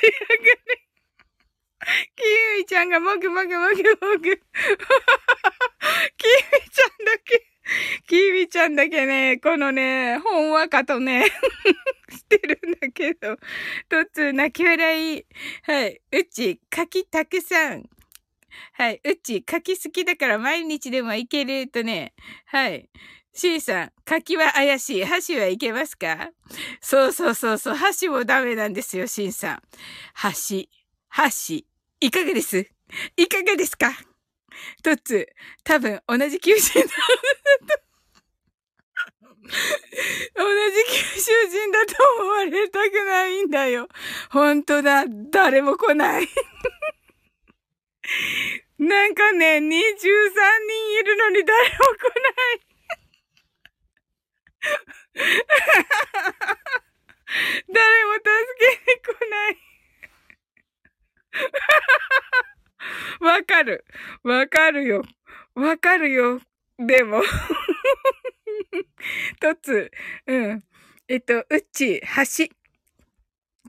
れ。キウイちゃんがもぐもぐもぐもぐ。キウイちゃんだけ、キウイちゃんだけね、このね、ほんわかとね、してるんだけど、とつ泣き笑い。はい。うち、柿たくさん。はい。うち、柿好きだから毎日でもいけるとね。はい。C さん、柿は怪しい。箸はいけますか？そうそうそうそう。箸もダメなんですよ、シンさん。箸、箸、いかがです？いかがですか？トッツ、多分同じ九州だ。同じ九州人だと思われたくないんだよ。ほんとだ。誰も来ない。なんかね、23人いるのに誰も来ない。誰も助けに来ない。わかる。わかるよ。わかるよ。でも とつ、うん。えっと、うっち、橋。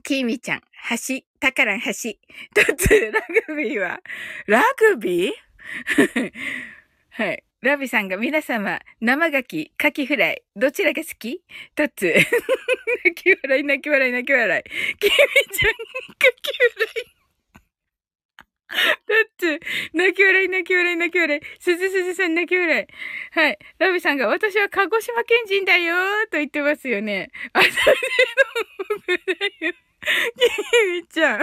きみちゃん、橋。たからん橋。とつ、ラグビーは、ラグビー？はい。ラビさんが皆様、生牡蠣、カキフライ、どちらが好き？とつ。泣き笑い、泣き笑い、泣き笑い。きみちゃん、カキフライ。だって、泣き笑い、泣き笑い、泣き笑い。すずすずさん泣き笑い。はい。ラビさんが、私は鹿児島県人だよーと言ってますよね。あ、それの僕だよ。キミちゃん。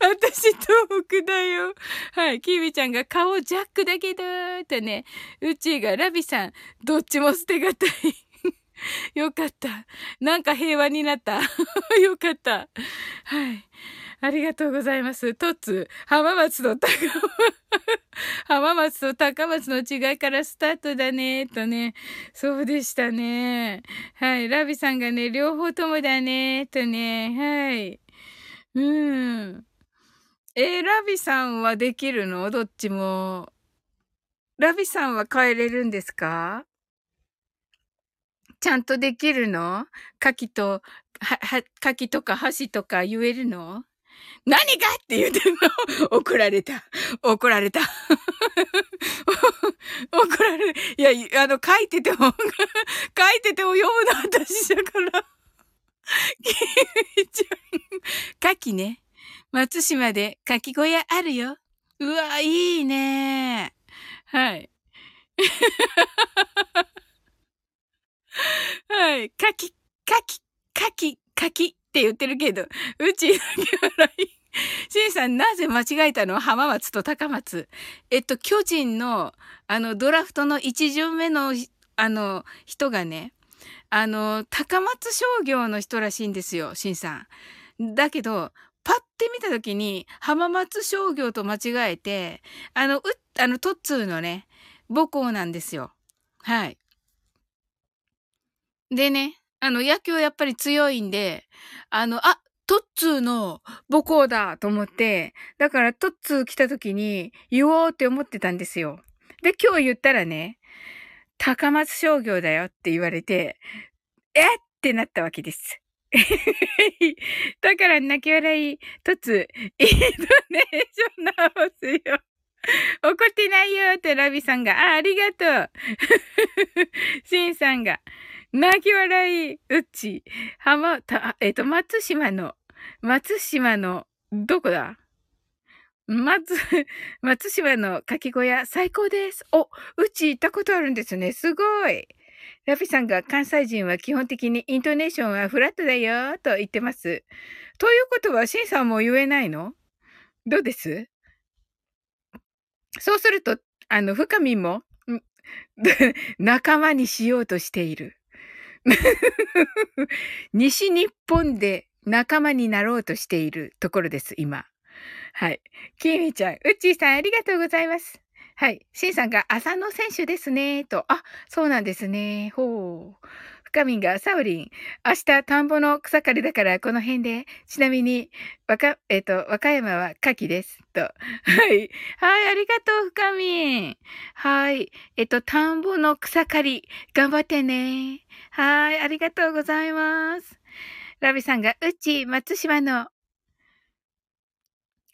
私東北だよ。はい。キミちゃんが顔ジャックだけどーとね。うちがラビさん、どっちも捨てがたい。よかった。なんか平和になった。よかった。はい。ありがとうございます。トツ、浜松と高松、浜松と高松の違いからスタートだね、とね。そうでしたね。はい。ラビさんがね、両方ともだね、とね。はい。うん。えー、ラビさんはできるの？どっちも。ラビさんは変えれるんですか？ちゃんとできるの？牡蠣と、は、は、牡蠣とか箸とか言えるの？何かって言ってんの怒られた。怒られた。怒られる。いや、あの、書いてても 書いてても読むの私だから。キミちゃん。牡蠣ね。松島で牡蠣小屋あるよ。うわ、いいね。はい。はい。牡蠣、牡蠣、牡蠣、牡蠣って言ってるけど、うちだけ笑い。シンさん、なぜ間違えたの？浜松と高松。えっと、巨人の、あの、ドラフトの一巡目の、あの、人がね、あの、高松商業の人らしいんですよ、シンさん。だけど、パッて見たときに、浜松商業と間違えて、あの、う、あの、トッツーのね、母校なんですよ。はい。でね、あの、野球やっぱり強いんで、あの、あ、トッツーの母校だと思って、だからトッツー来た時に言おうって思ってたんですよ。で、今日言ったらね、高松商業だよって言われて、えってなったわけです。だから泣き笑い、トッツー、インドネーション直すよ。怒ってないよってラビさんが、あ、ありがとう。シンさんが、泣き笑い、うち、浜、た、えっ、ー、と、松島の、松島のどこだ？松、松島のかき小屋最高です。お、うち行ったことあるんですね。すごい。ラピさんが関西人は基本的にイントネーションはフラットだよと言ってます。ということは、シンさんも言えないの？どうです？そうすると、あの、深みも、仲間にしようとしている。西日本で仲間になろうとしているところです、今。はい。きーミちゃん、ウッチーさんありがとうございます。はい。シンさんが浅野選手ですね、と。あ、そうなんですね。ほう。深みんが、サウリン、明日田んぼの草刈りだからこの辺で、ちなみに、わか、えっ、と、和歌山は牡蠣です。と。はい。はい、ありがとう、深みん。はい。えっ、と、田んぼの草刈り、頑張ってね。はい、ありがとうございます。ラビさんが、うち、松島の、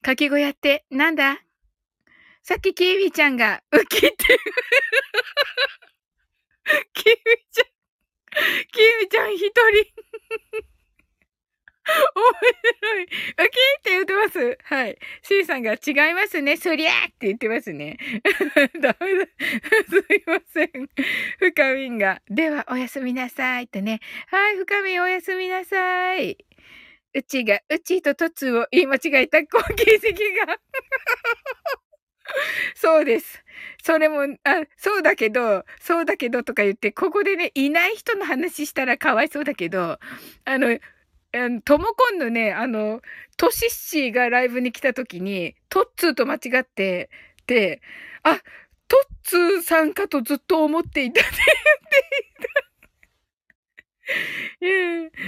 かき小屋ってなんだ？さっきキーミちゃんが、ウキって、キーミちゃん、キーミちゃん一人。面白い。ウキーって言ってます？はい。シーさんが違いますね。そりゃーって言ってますね。ダメだ。すいません。深みんが。では、おやすみなさい。とね。はい、深みんおやすみなさい。うちが、うちととつを言い間違えた攻撃が。そうです。それも、あ、そうだけど、そうだけどとか言って、ここでね、いない人の話したらかわいそうだけど、あの、トモコンのね、あの、トシッシーがライブに来た時に、トッツーと間違って、で、あ、トッツーさんかとずっと思っていたねって言った。うん。ジ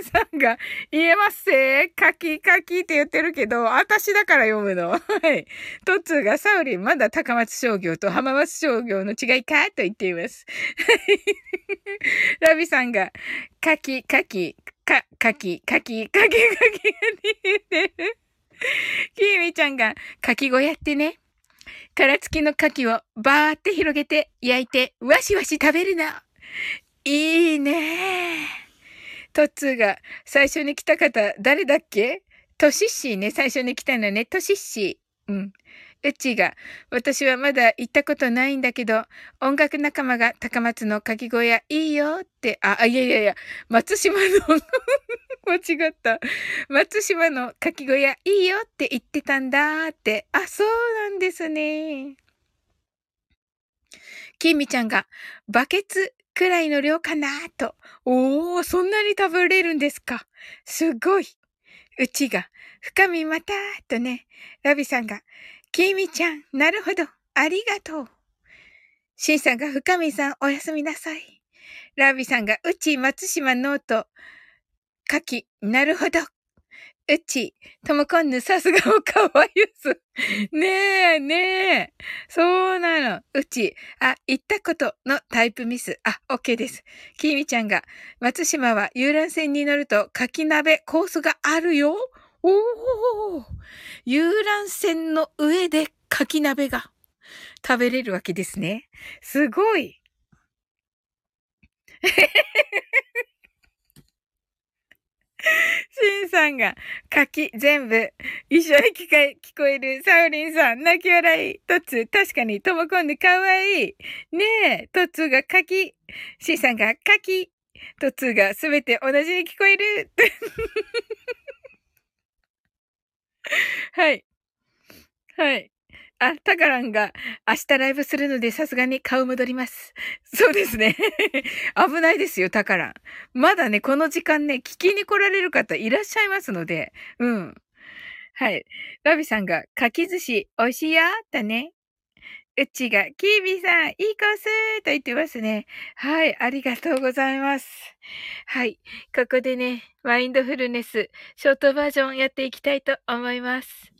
ンさんが、言えますせカキカキって言ってるけど、私だから読むの。はい。トッツーがサウリン、まだ高松商業と浜松商業の違いかと言っています。ラビさんが、カキカキ、か、カキ、カキ、カキ、カキが言ってる。キーミちゃんが、カキ小屋ってね、殻付きのカキをバーって広げて焼いてわしわし食べるの。いいねトッツーが最初に来た方、誰だっけ？トシッシーね、最初に来たのね。トシッシー。うん。うちが、私はまだ行ったことないんだけど、音楽仲間が高松のかき小屋いいよって、あ、いやいやいや、松島の 間違った。松島のかき小屋いいよって言ってたんだって。あ、そうなんですね。きみちゃんが、バケツくらいの量かなと。おー、そんなに食べれるんですか。すごい。うちが、深みまたとね、ラビさんが、きみちゃん、なるほど、ありがとう。しんさんが、深みさん、おやすみなさい。ラビさんが、うち、松島ノート、書き、なるほど。うち、ともこんぬさすがおかわゆす。ねえ、ねえ。そうなの。うち、あ、言ったことのタイプミス。あ、OK です。きみちゃんが、松島は遊覧船に乗ると、かき鍋コースがあるよ。おー遊覧船の上でかき鍋が食べれるわけですね。すごい。シンさんが、書き、全部、一緒に聞か聞こえる。サウリンさん、泣き笑い。トツ、確かに、ともこんでかわいい。ねえ、トツが書き、シンさんが書き、トツがすべて同じに聞こえる。はい。はい。あ、タカランが明日ライブするのでさすがに顔戻ります。そうですね。危ないですよ、タカラン。まだね、この時間ね、聞きに来られる方いらっしゃいますので、うん。はい。ラビさんが、かき寿司、美味しいよだね。うちが、キービーさん、いいコースと言ってますね。はい、ありがとうございます。はい。ここでね、マインドフルネス、ショートバージョンやっていきたいと思います。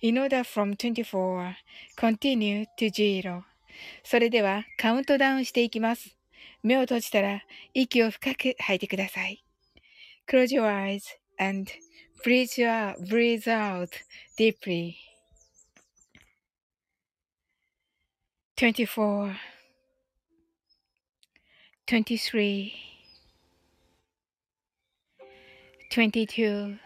in order from 24 continue to 0それではカウントダウンしていきます。目を閉じたら息を深く吐いてください。Close your eyes and breathe out, breathe out deeply. 24 23 22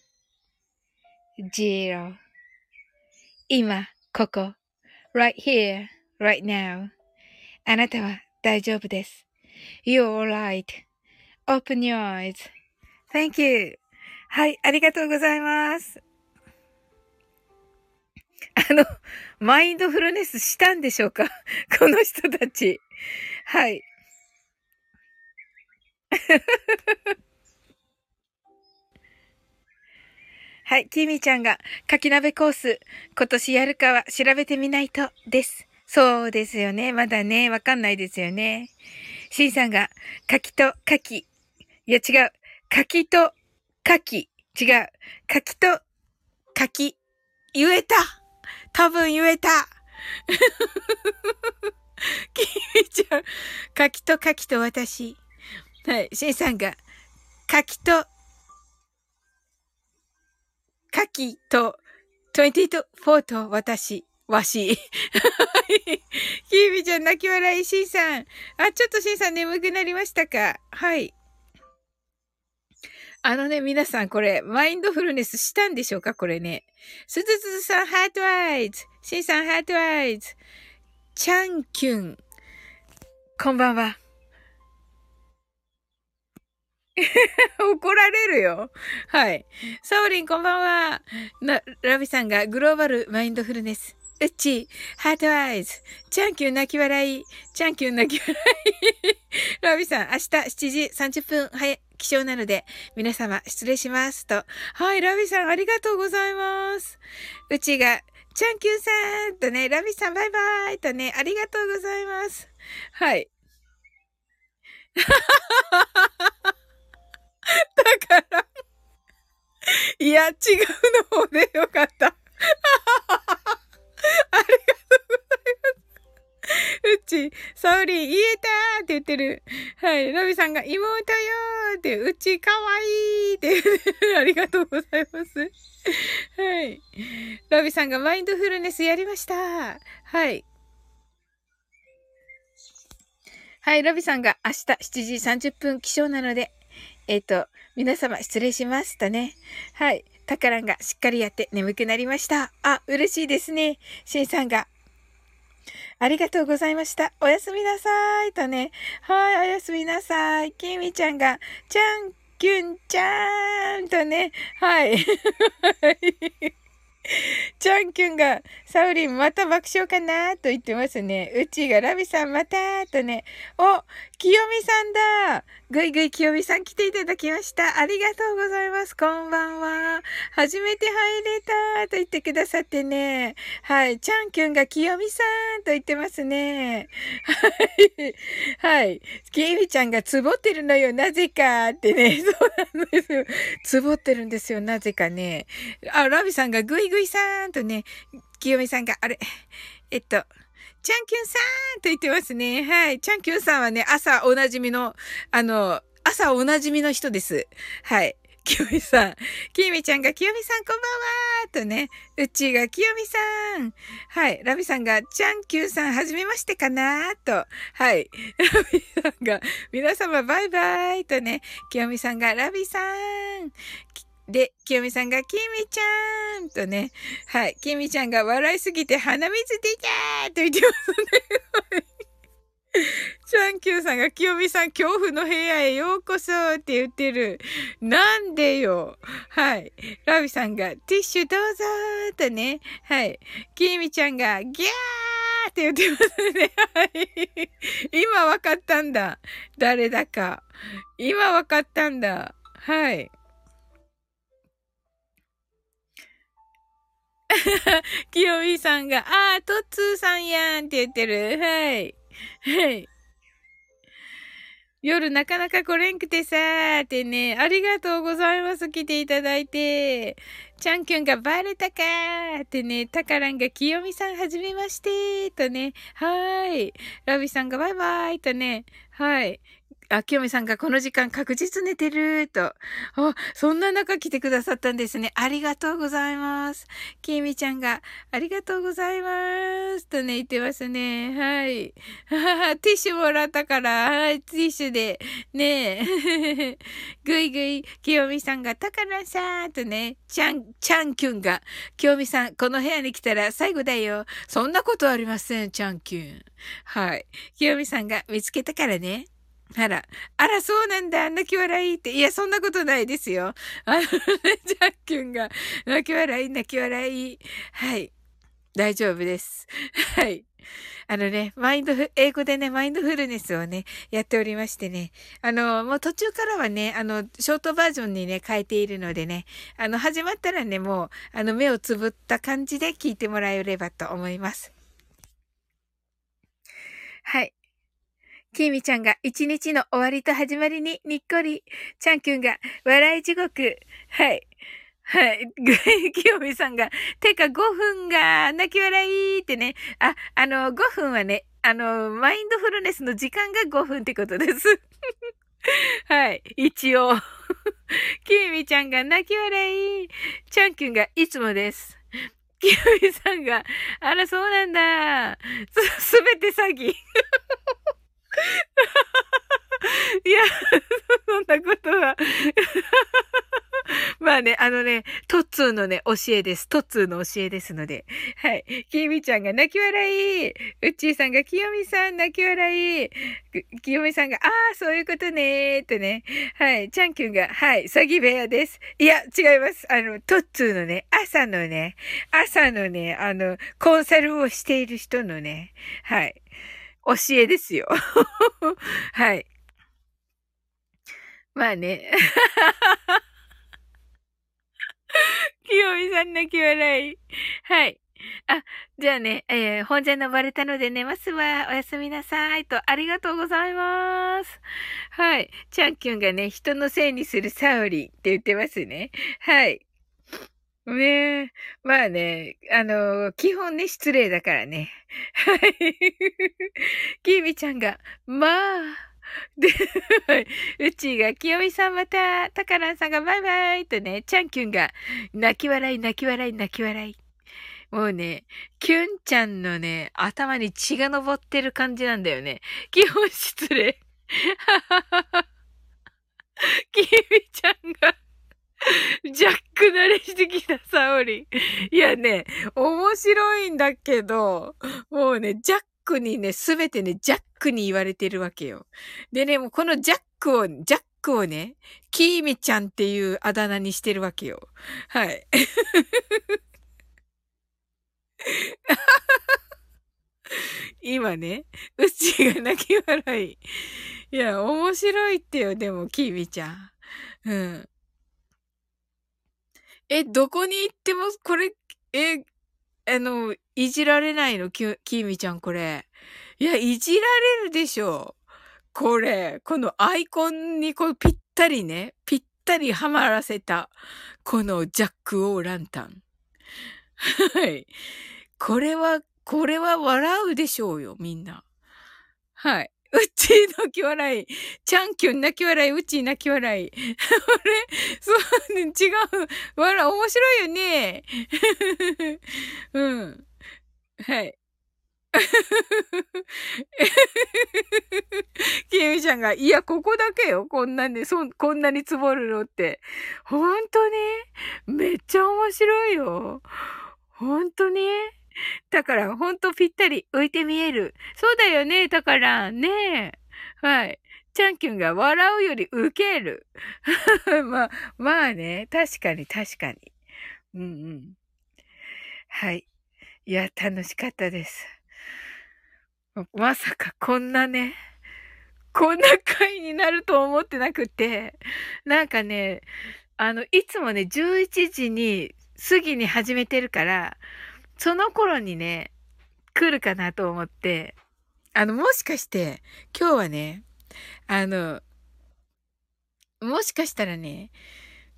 今、ここ。right here, right now. あなたは大丈夫です。You're alright.Open your eyes.Thank you. はい、ありがとうございます。あの、マインドフルネスしたんでしょうか？この人たち。はい。はい、キミちゃんが、かき鍋コース、今年やるかは調べてみないと、です。そうですよね。まだね、わかんないですよね。シンさんが、柿と柿。いや、違う。柿と柿。違う。柿と柿。言えた多分言えた キミちゃん、柿と柿と私。はい、シンさんが、柿とカキと、24と私、わし。キービちゃん泣き笑い、シンさん。あ、ちょっとシンさん眠くなりましたか？はい。あのね、皆さんこれ、マインドフルネスしたんでしょうか？これね。すずすずさん、 heart eyes。シンさん、 heart eyes。チャンキュン。こんばんは。怒られるよ。はい。サオリンこんばんは。な、ラビさんがグローバルマインドフルネス。うっち、 heart eyes。チャンキュン泣き笑い。チャンキュン泣き笑い。ラビさん、明日7時30分早、起床なので、皆様失礼しますと。はい、ラビさんありがとうございます。うちが、チャンキュンさんとね、ラビさんバイバイとね、ありがとうございます。はい。だから、いや、違うの方でよかった。ありがとうございます。うち、サウリン、言えたーって言ってる。はい。ロビさんが、妹よーって、うち、かわいいって言ってる。ありがとうございます。はい。ロビさんが、マインドフルネスやりました。はい。はい、ロビさんが明日7時30分起床なので、えっ、ー、と、皆様失礼しましたね。はい。タカランがしっかりやって眠くなりました。あ、嬉しいですね。シンさんが。ありがとうございました。おやすみなさい。とね。はい、おやすみなさい。きみちゃんが、ちゃん、きゅんちゃーんとね、はい。チャンキュンが、サウリンまた爆笑かなと言ってますね。うちがラビさんまたとね。お、清美さんだぐいぐい清美さん来ていただきました。ありがとうございます。こんばんは。初めて入れたと言ってくださってね。はい。チャンキュンが清美さんと言ってますね。はい。はい。清美ちゃんがつぼってるのよ。なぜかってね。そうなんですよ。つぼってるんですよ。なぜかね。あ、ラビさんがぐいぐいさんとね、清美さんが、あれ、えっと、チャンキュンさんと言ってますね。はい。チャンキュンさんはね、朝おなじみの、あの、朝おなじみの人です。はい。清美さん。清美ちゃんが、清美さんこんばんはとね、うちが清美さん。はい。ラビさんが、チャンキュンさん、はじめましてかなと。はい。ラビさんが、皆様バイバイとね、清美さんが、ラビさん。で、清美さんが、きみちゃんとね、はい、きみちゃんが笑いすぎて鼻水出たと言ってますね。チャンキューさんが、清美さん、恐怖の部屋へようこそって言ってる。なんでよ。はい。ラビさんが、ティッシュどうぞーとね。はい。きみちゃんが、ギャーって言ってますね。はい。今わかったんだ。誰だか。今わかったんだ。はい。清美さんが、あー、トッツーさんやんって言ってる。はい。はい。夜なかなか来れんくてさーってね、ありがとうございます。来ていただいて。チャンキュンがバレたかーってね、タカランが清美さんはじめましてとね、はーい。ラビさんがバイバーイとね、はい。あ、清美さんがこの時間確実寝てると。あ、そんな中来てくださったんですね。ありがとうございます。きみちゃんが、ありがとうございます。とね、言ってますね。はい。ティッシュもらったから、はい、ティッシュで。ねえ。ぐいぐい、清美さんが、たからさーとね、ちゃん、ちゃんきゅんが、清美さん、この部屋に来たら最後だよ。そんなことありません、ちゃんきゅん。はい。清美さんが見つけたからね。あら、あら、そうなんだ、泣き笑いって。いや、そんなことないですよ。あのね、ジャッキュンが、泣き笑い、泣き笑い。はい。大丈夫です。はい。あのね、マインドフ、英語でね、マインドフルネスをね、やっておりましてね。あの、もう途中からはね、あの、ショートバージョンにね、変えているのでね、あの、始まったらね、もう、あの、目をつぶった感じで聞いてもらえればと思います。はい。きみちゃんが一日の終わりと始まりににっこり。ちゃんきゅんが笑い地獄。はい。はい。きよみさんが、てか5分が泣き笑いってね。あ、あの、5分はね、あの、マインドフルネスの時間が5分ってことです。はい。一応。きみちゃんが泣き笑い。ちゃんきゅんがいつもです。きよみさんが、あら、そうなんだ。す、すべて詐欺。いや、そんなことは まあね、あのね、トッツーのね、教えです。トッツーの教えですので。はい。きみちゃんが泣き笑い。うっちーさんがきよみさん泣き笑い。きよみさんが、ああ、そういうことねーってね。はい。ちゃんきゅんが、はい。詐欺部屋です。いや、違います。あの、トッツーのね、朝のね、朝のね、あの、コンサルをしている人のね、はい。教えですよ。はい。まあね。清美さん泣き笑い。はい。あ、じゃあね、えー、本じゃ登れたので寝ますわ。おやすみなさい。と、ありがとうございます。はい。チャンキュンがね、人のせいにするサオリって言ってますね。はい。ねえ。まあね、あの、基本ね、失礼だからね。はい。きーみちゃんが、まあ、で、うちが、きよみさんまた、たからんさんがバイバイとね、ちゃんきゅんが、泣き笑い、泣き笑い、泣き笑い。もうね、キュンちゃんのね、頭に血が昇ってる感じなんだよね。基本失礼。きみちゃんが ジャック慣れしてきたサオリ。いやね、面白いんだけど、もうね、ジャックにね、すべてね、ジャックに言われてるわけよ。でね、もうこのジャックを、ジャックをね、キーミちゃんっていうあだ名にしてるわけよ。はい。今ね、うちが泣き笑い。いや、面白いってよ、でも、キーミちゃん。うん。え、どこに行っても、これ、え、あの、いじられないの？キーミちゃん、これ。いや、いじられるでしょう。これ、このアイコンにこうぴったりね、ぴったりはまらせた、このジャック・オー・ランタン。はい。これは、これは笑うでしょうよ、みんな。はい。うっちー泣き笑い。チャンキュン泣き笑い。うちー泣き笑い。あれ？そうね、違う。笑、面白いよね。うん。はい。キミちゃんが、いや、ここだけよ。こんなに、そ、こんなに積もるのって。ほんとに？めっちゃ面白いよ。ほんとに？だから、ほんとぴったり浮いて見える。そうだよね、だから、ねえはい。チャンキュンが笑うより受ける。まあ、まあね、確かに確かに。うんうん。はい。いや、楽しかったです。まさかこんなね、こんな回になると思ってなくて、なんかね、あの、いつもね、11時に過ぎに始めてるから、その頃にね、来るかなと思って、あの、もしかして、今日はね、あの、もしかしたらね、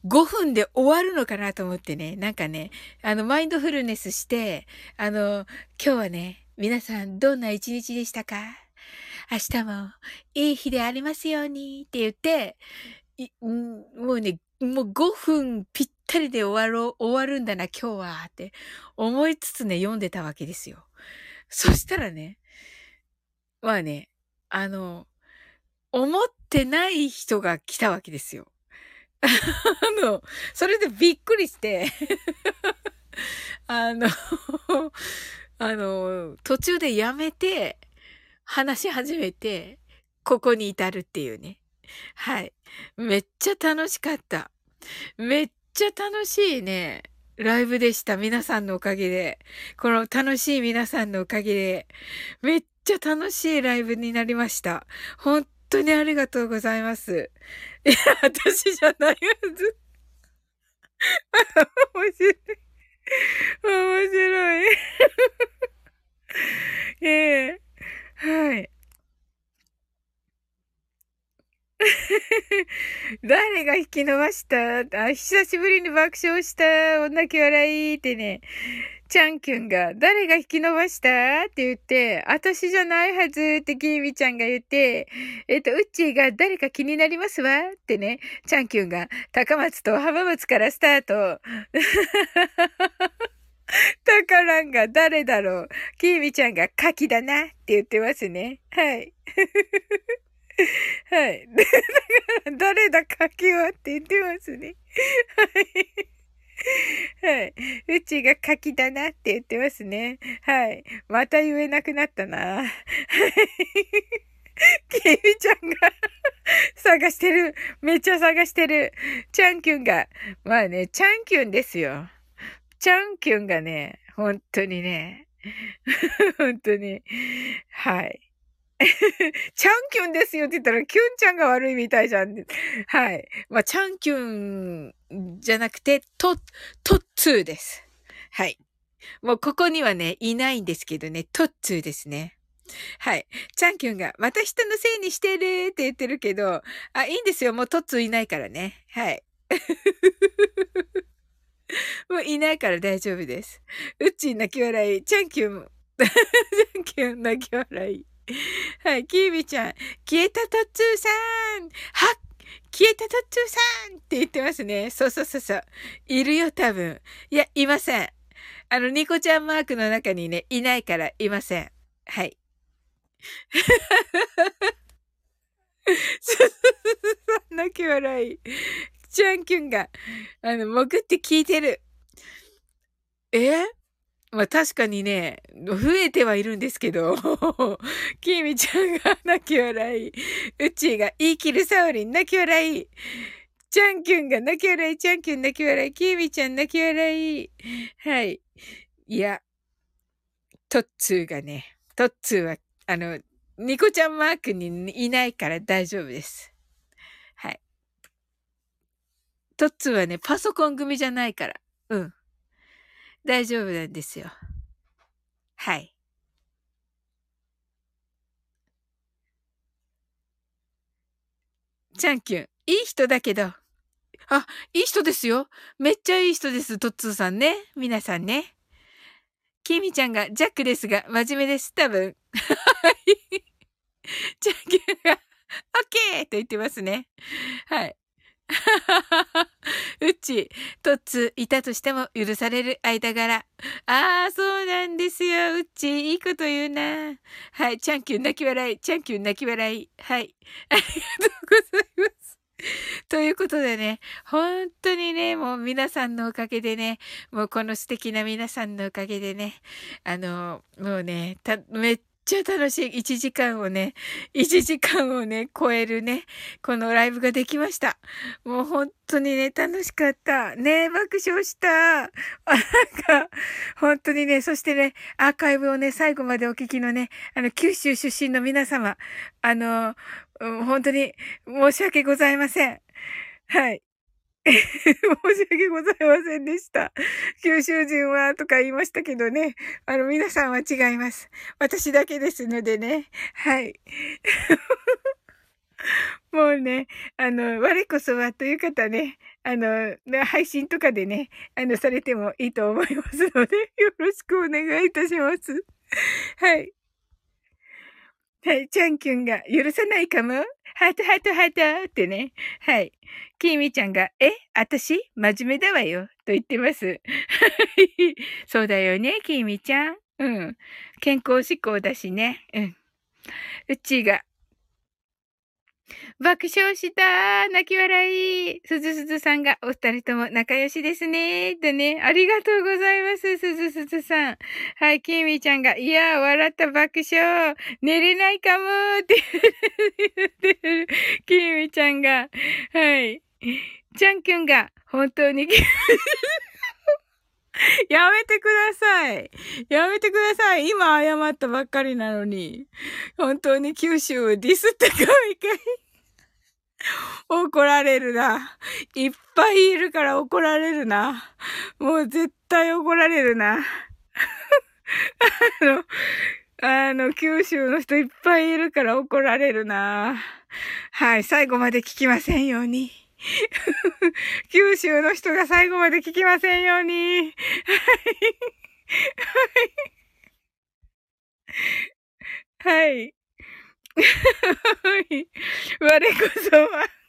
5分で終わるのかなと思ってね、なんかね、あの、マインドフルネスして、あの、今日はね、皆さんどんな一日でしたか？明日もいい日でありますようにって言って、もうね、もう5分ぴったりで終わろう、終わるんだな今日はって思いつつね、読んでたわけですよ。そしたらね、まあね、あの、思ってない人が来たわけですよ。あの、それでびっくりして あのあの、途中でやめて、話し始めて、ここに至るっていうね。はい。めっちゃ楽しかった。めっちゃ楽しいね。ライブでした。皆さんのおかげで。この楽しい皆さんのおかげで。めっちゃ楽しいライブになりました。本当にありがとうございます。いや、私じゃないはず。面白い。面白い。ええはい。誰が引き伸ばした？あ、久しぶりに爆笑した女気笑いってね。チャンキュンが、誰が引き伸ばした？って言って、私じゃないはずってキーミちゃんが言って、えっ、と、ウッチーが誰か気になりますわ？ってね、チャンキュンが高松と浜松からスタート。タカランが誰だろう？キーミちゃんがカキだなって言ってますね。はい。はい。だから、誰だカキはって言ってますね。はい。はい。うちが柿だなって言ってますね。はい。また言えなくなったな。はい。キミちゃんが探してる。めっちゃ探してる。チャンキュンが。まあね、チャンキュンですよ。チャンキュンがね、本当にね。本当に。はい。チャンキュンですよって言ったら、キュンちゃんが悪いみたいじゃん。はい。まあ、チャンキュンじゃなくて、ト、トッツーです。はい。もうここにはね、いないんですけどね、トッツーですね。はい。チャンキュンが、また人のせいにしてるって言ってるけど、あ、いいんですよ。もうトッツーいないからね。はい。もういないから大丈夫です。うっちー泣き笑い。チャンキュン、チャンキュン泣き笑い。はい、キービちゃん、消えたトッツーさんはっ消えたトッツーさんって言ってますね。そうそうそうそう。いるよ、多分。いや、いません。あの、ニコちゃんマークの中にね、いないからいません。はい。泣き笑い。チャンキュンが、あの、潜って聞いてる。え？まあ確かにね、増えてはいるんですけど、キミちゃんが泣き笑い、うちが言い切るサオリン泣き笑い、チャンキュンが泣き笑い、チャンキュン泣き笑い、キミちゃん泣き笑い。はい。いや、トッツーがね、トッツーは、あの、ニコちゃんマークにいないから大丈夫です。はい。トッツーはね、パソコン組じゃないから。うん。大丈夫なんですよ。はい。チャンキュン、いい人だけど。あ、いい人ですよ。めっちゃいい人です、トッツーさんね。皆さんね。キミちゃんがジャックですが、真面目です、多分。はい。チャンキュンが、オッケーと言ってますね。はい。うち、とっつ、いたとしても許される間柄。ああ、そうなんですよ。うち、いいこと言うな。はい、チャンキュン泣き笑い、チャンキュン泣き笑い。はい。ありがとうございます。ということでね、本当にね、もう皆さんのおかげでね、もうこの素敵な皆さんのおかげでね、あの、もうね、た、めっちゃ楽しい1時間をね、1時間をね、超えるね、このライブができました。もう本当にね、楽しかった。ね、爆笑した。あ なんか、本当にね、そしてね、アーカイブをね、最後までお聞きのね、あの、九州出身の皆様、あの、本当に申し訳ございません。はい。申し訳ございませんでした。九州人はとか言いましたけどね。あの、皆さんは違います。私だけですのでね。はい。もうね、あの、我こそはという方ね、あの、配信とかでね、あの、されてもいいと思いますので、よろしくお願いいたします。はい。はい、チャンキュンが許さないかもハートハートハートってね。はい。キーミちゃんが、え私真面目だわよ。と言ってます。そうだよね、キーミちゃん。うん。健康志向だしね。うん。うちが、爆笑した泣き笑いすずすずさんがお二人とも仲良しですねとね。ありがとうございます、すずすずさん。はい、きみちゃんが、いやー、笑った爆笑。寝れないかもって言ってる。きみちゃんが、はい。ちゃんきゅんが、本当に やめてください。やめてください。今謝ったばっかりなのに。本当に九州をディスったかいかい。怒られるな。いっぱいいるから怒られるな。もう絶対怒られるな。あの、あの、九州の人いっぱいいるから怒られるな。はい、最後まで聞きませんように。九州の人が最後まで聞きませんように。はい。はい。はい我こそは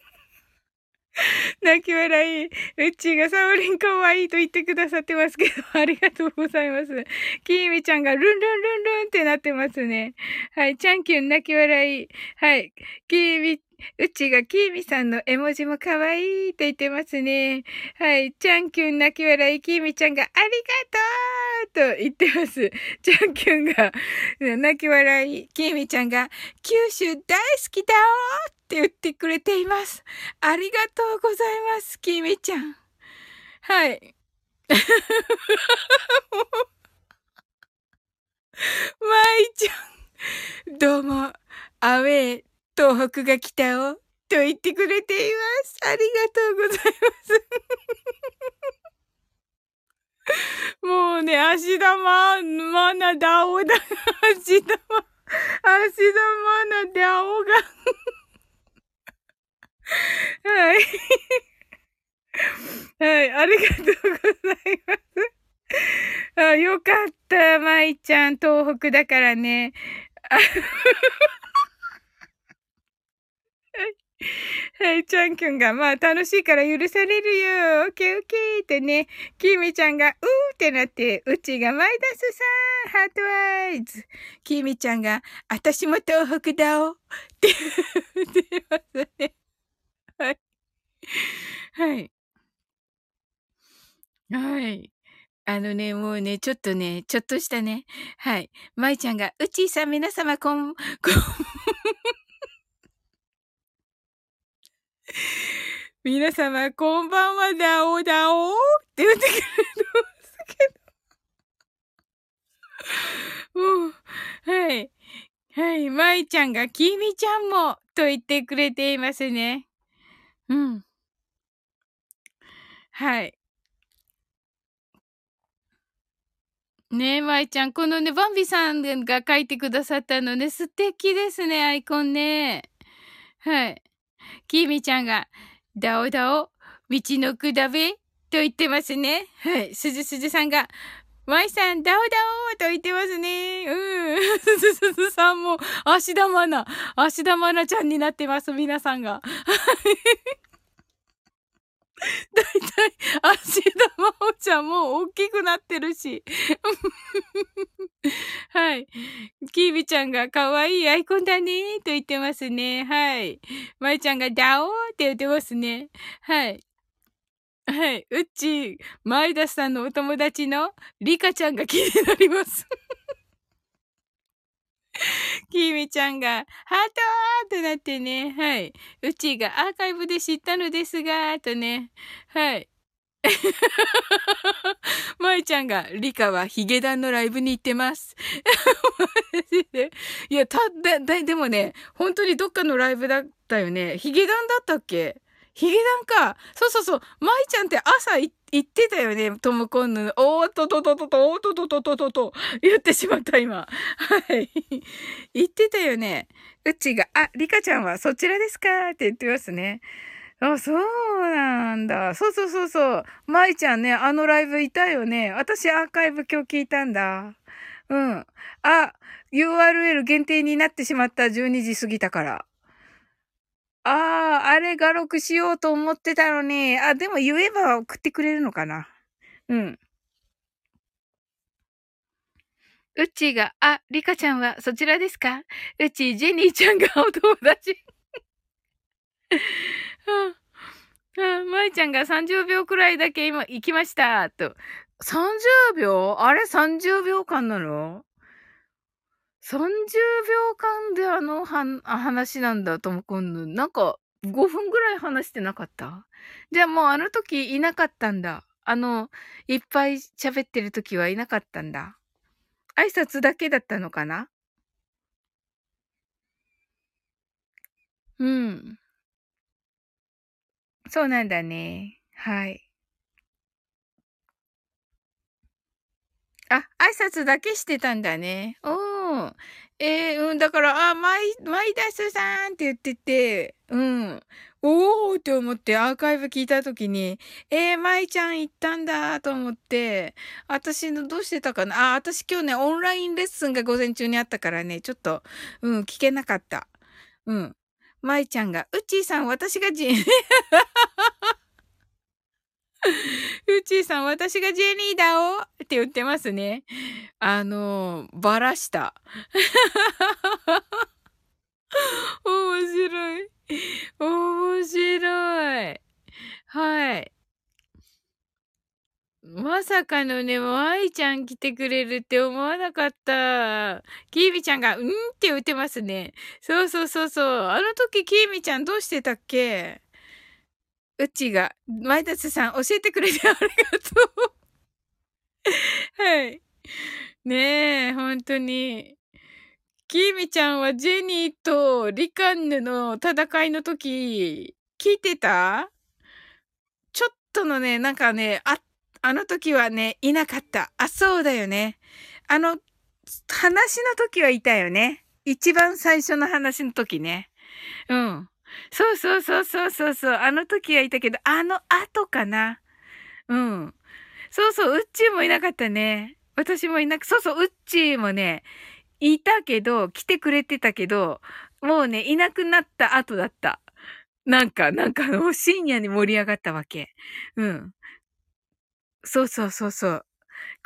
泣き笑い。うっちーがサオリンかわいいと言ってくださってますけど、ありがとうございます。キーミちゃんがルンルンルンルンってなってますね。はい、チャンキュン泣き笑い。はい、キーミうちがきーみさんの絵文字も可愛いと言ってますね。はい。ちゃんきゅん泣き笑い、きーみちゃんがありがとうと言ってます。ちゃんきゅんが泣き笑い、きーみちゃんが九州大好きだよって言ってくれています。ありがとうございます、きーみちゃん。はい。まいちゃん。どうも、アウェイ東北が来たよ、と言ってくれています。ありがとうございます。もうね、足玉、まなだおだ。足玉、足玉なだおが。はい。はい、ありがとうございます。あよかった、舞ちゃん、東北だからね。はい、ちゃんきゅんが、まあ楽しいから許されるよ。オッケーオッケーってね、きみちゃんが、うーってなって、うちがマイダスさん、ハートアイズ。きみちゃんが、あたしも東北だお。って言ってますね。はい。はい。はい。あのね、もうね、ちょっとね、ちょっとしたね、はい。舞ちゃんが、うちーさん皆様こん、こん、皆様こんばんは、だおだおって言ってくれるんですけど。もう、はい。はい。舞ちゃんが、きみちゃんも、と言ってくれていますね。うん。はい。ねえ、まいちゃん。このね、バンビさんが書いてくださったのね、素敵ですね、アイコンね。はい。きみちゃんが、ダオダオ、道のくだべ、と言ってますね。はい。すずすずさんが、まいさん、ダオダオと言ってますね。うん。すずすずさんも、芦田愛菜、芦田愛菜ちゃんになってます、皆さんが。だいたい、芦田真帆ちゃんもう大きくなってるし。はい。キービちゃんが可愛いアイコンだねと言ってますね。はい。まいちゃんがダオーって言ってますね。はい。はい。うっち、前田さんのお友達のリカちゃんが気になります。ちゃんが、ハートーとなってね、はい。うちがアーカイブで知ったのですが、とね、はい。まいちゃんが、リカはヒゲダンのライブに行ってます。いや、た、だ、だ、でもね、本当にどっかのライブだったよね。ヒゲダンだったっけ？ヒゲダンか。そうそうそう。まいちゃんって朝行ってたよね。トムコンヌ。おーっととととと、おーっとととととと、言ってしまった、今。はい。言ってたよね。うちが、あ、リカちゃんはそちらですか？って言ってますね。あ、そうなんだ。そうそうそうそう。まいちゃんね、あのライブいたよね。私アーカイブ今日聞いたんだ。うん。あ、URL 限定になってしまった12時過ぎたから。ああ、あれ画録しようと思ってたのに、あ、でも言えば送ってくれるのかな。うん。うっちーが、あ、リカちゃんはそちらですか？うっちー、ジェニーちゃんがお友達。は あ、はあ、まいちゃんが30秒くらいだけ今行きました。と。30秒あれ ?30 秒間なの？30秒間であの話なんだ、ともこん。なんか、5分ぐらい話してなかった？じゃあもうあの時いなかったんだ。あの、いっぱい喋ってる時はいなかったんだ。挨拶だけだったのかな？うん。そうなんだね。はい。あ、挨拶だけしてたんだね。おー。えー、うん、だから、あ、マイ、マイダスさんって言ってて、うん。おーって思ってアーカイブ聞いたときに、えー、マイちゃん行ったんだと思って、私のどうしてたかな？あ、私今日ね、オンラインレッスンが午前中にあったからね、ちょっと、うん、聞けなかった。うん。マイちゃんが、うちーさん、私がじ、うちーさん、私がジェニーだおって言ってますね。あの、ばらした。面白い。面白い。はい。まさかのね、ワイちゃん来てくれるって思わなかった。キーミちゃんが、うん？って言ってますね。そうそうそうそう。あの時キーミちゃんどうしてたっけ？うちが、前田さん教えてくれてありがとう。はい。ねえ、本当に。キーミちゃんはジェニーとリカンヌの戦いの時、聞いてた？ちょっとのね、なんかね、あ、あの時はね、いなかった。あ、そうだよね。あの、話の時はいたよね。一番最初の話の時ね。うん。そうそうそうそうそうそう。あの時はいたけど、あの後かな。うん。そうそう、うっちーもいなかったね。私もいなく、そうそう、うっちーもね、いたけど、来てくれてたけど、もうね、いなくなった後だった。なんか、なんか、もう深夜に盛り上がったわけ。うん。そうそうそうそう。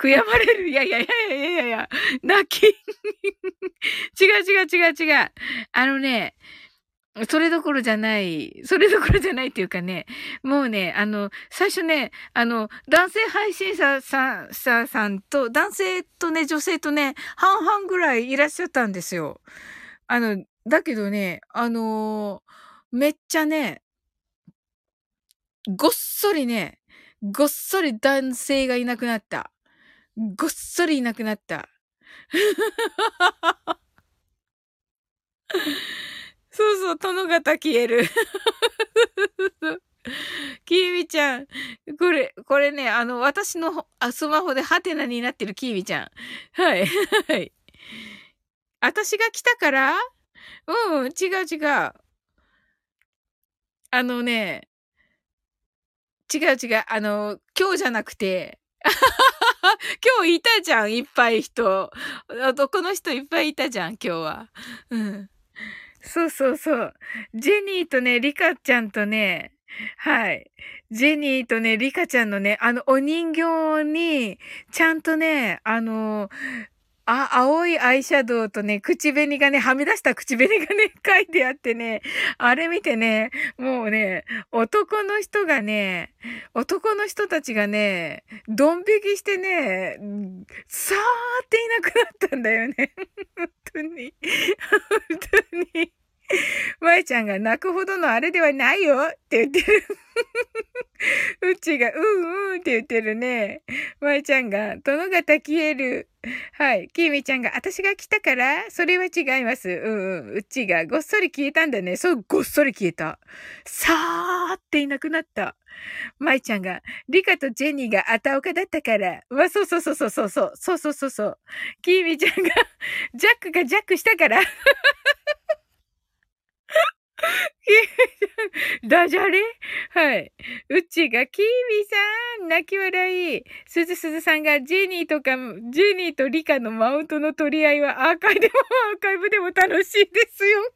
悔やまれる。いやいやいやいやいやいや、泣き。違う違う違う違う。あのね、それどころじゃない、それどころじゃないっていうかね、もうね、あの、最初ね、あの、男性配信者さん、ささんと、男性とね、女性とね、半々ぐらいいらっしゃったんですよ。あの、だけどね、あのー、めっちゃね、ごっそりね、ごっそり男性がいなくなった。ごっそりいなくなった。そうそう、殿方消える。キーミちゃん。これ、これね、あの、私のあスマホでハテナになってるキーミちゃん。はい。はい。私が来たから？うん、違う違う。あのね、違う違う。あの、今日じゃなくて、今日いたじゃん、いっぱい人。男の人いっぱいいたじゃん、今日は。うん。そうそうそう。ジェニーとね、リカちゃんとね、はい。ジェニーとね、リカちゃんのね、あの、お人形に、ちゃんとね、あの、あ、青いアイシャドウとね、口紅がね、はみ出した口紅がね、書いてあってね、あれ見てね、もうね、男の人がね、男の人たちがね、ドン引きしてね、さーっていなくなったんだよね。本当に。本当に。舞ちゃんが泣くほどのあれではないよって言ってる。うちが、うんうんって言ってるね。舞ちゃんが、殿方消える。はい。きみちゃんが、私が来たからそれは違います。うんうん。うちが、ごっそり消えたんだね。そう、ごっそり消えた。さーっていなくなった。舞ちゃんが、リカとジェニーがあたおかだったから。まあ、そうそうそうそうそうそう。そうそうそうそう。きみちゃんが、ジャックがジャックしたから。ダジャレ？はい。うちが、キーミさん泣き笑い。すずすずさんが、ジェニーとか、ジェニーとリカのマウントの取り合いはアーカイブでもアーカイブでも楽しいですよ。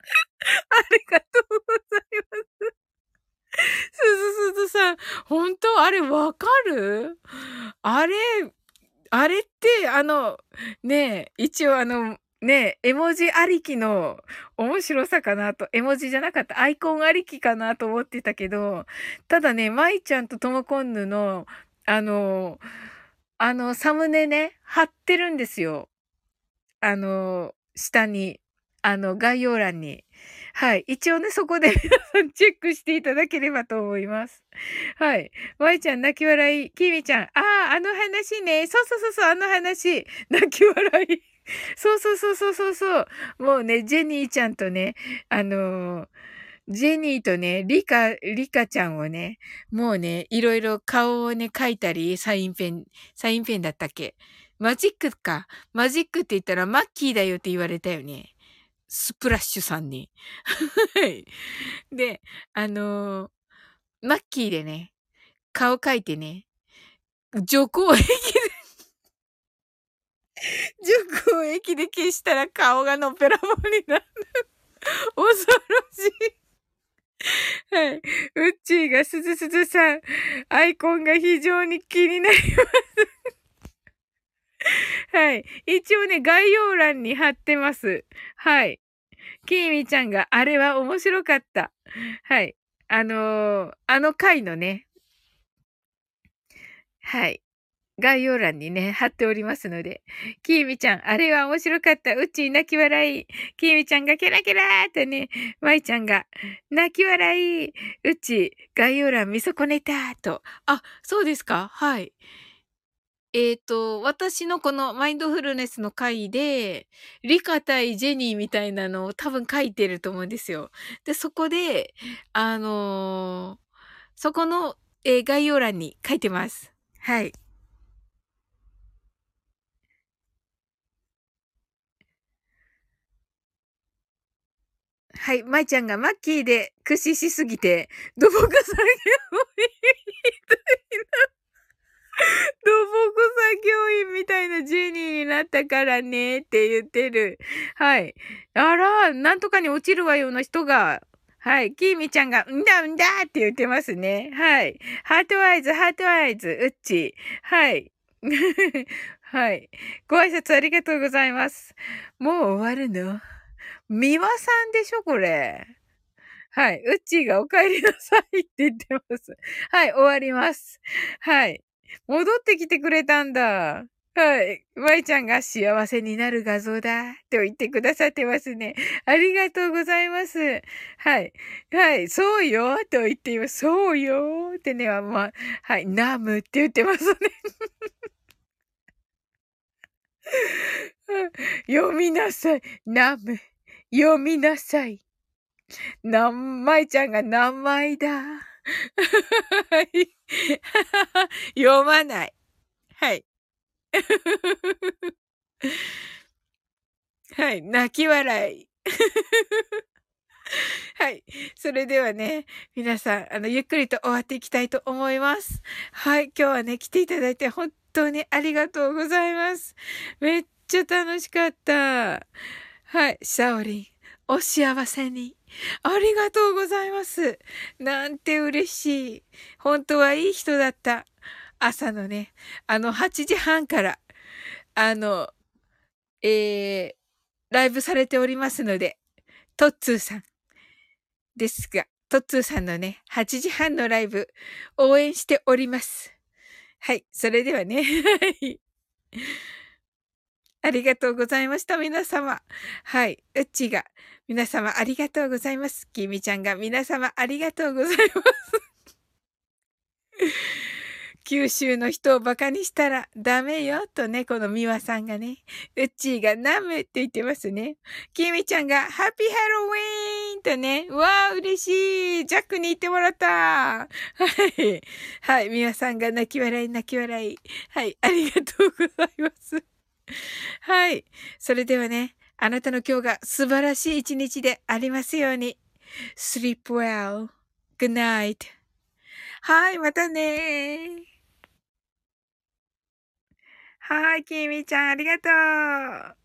ありがとうございます。すずすずさん、本当あれわかる？あれ、あれって、あの、ねえ、一応あの、ね絵文字ありきの面白さかなと、絵文字じゃなかったアイコンありきかなと思ってたけど、ただね、舞ちゃんとともこんぬの、あの、あの、サムネね、貼ってるんですよ。あの、下に、あの、概要欄に。はい。一応ね、そこで皆さんチェックしていただければと思います。はい。ワイちゃん泣き笑い。キミちゃん。ああ、あの話ね。そうそうそうそう、あの話。泣き笑い。そうそうそうそうそうそう。もうね、ジェニーちゃんとね、あのー、ジェニーとね、リカ、リカちゃんをね、もうね、いろいろ顔をね、描いたり、サインペン、サインペンだったっけ？マジックか。マジックって言ったらマッキーだよって言われたよね。スプラッシュさんに。はい。で、あのー、マッキーでね、顔描いてね、除光液で 除光液で消したら顔がのっぺらぼうになる。恐ろしい。はい。ウッチーがすずすずさん、アイコンが非常に気になります。はい。一応ね、概要欄に貼ってます。はい。キーミちゃんが、あれは面白かった。はい。あのー、あの回のね、はい。概要欄にね、貼っておりますので。きーみちゃん、あれは面白かった。うち泣き笑い。きーみちゃんがケラケラーってね、まいちゃんが泣き笑い。うち、概要欄見損ねたと。あ、そうですか？はい。えっ、ー、と、私のこのマインドフルネスの回で、リカ対ジェニーみたいなのを多分書いてると思うんですよ。で、そこで、あのー、そこの、えー、概要欄に書いてます。はい。はい、まいちゃんがマッキーで駆使しすぎて、土木作業員みたいな。土木作業員みたいなジェニーになったからねって言ってる。はい。あら、なんとかに落ちるわような人が。はい。キーミちゃんが、んだんだって言ってますね。はい。heart eyes、heart eyes、うっち。はい。はい。ご挨拶ありがとうございます。もう終わるの？みわさんでしょこれ。はい。うっちーがお帰りなさいって言ってます。はい、終わります。はい。戻ってきてくれたんだ。はい。まいちゃんが幸せになる画像だ。と言ってくださってますね。ありがとうございます。はい。はい。そうよ。と言っています。そうよ。ってね、まあ、はい。ナムって言ってますね。読みなさい。ナム。読みなさい。な、まいちゃんが名前だ。読まない。はい。はい、泣き笑い。はい。それではね、皆さん、あの、ゆっくりと終わっていきたいと思います。はい。今日はね、来ていただいて本当にありがとうございます。めっちゃ楽しかった。はい。シャオリン、お幸せに。ありがとうございます。なんて嬉しい。本当はいい人だった。朝のね、あの8時半から、あの、えー、ライブされておりますので、トッツーさんですが、トッツーさんのね、8時半のライブ、応援しております。はい、それではね、はい。ありがとうございました、皆様。はい、うっちが、皆様ありがとうございます。きみちゃんが皆様ありがとうございます。九州の人を馬鹿にしたらダメよ、とね、このミワさんがね、うっちーがナムって言ってますね。キミちゃんがハッピーハロウィーンとね、わー嬉しいジャックに行ってもらったはい。はい、ミワさんが泣き笑い泣き笑い。はい、ありがとうございます。はい。それではね、あなたの今日が素晴らしい一日でありますように。sleep well. good night. はい、またねはい、きみちゃん、ありがとう。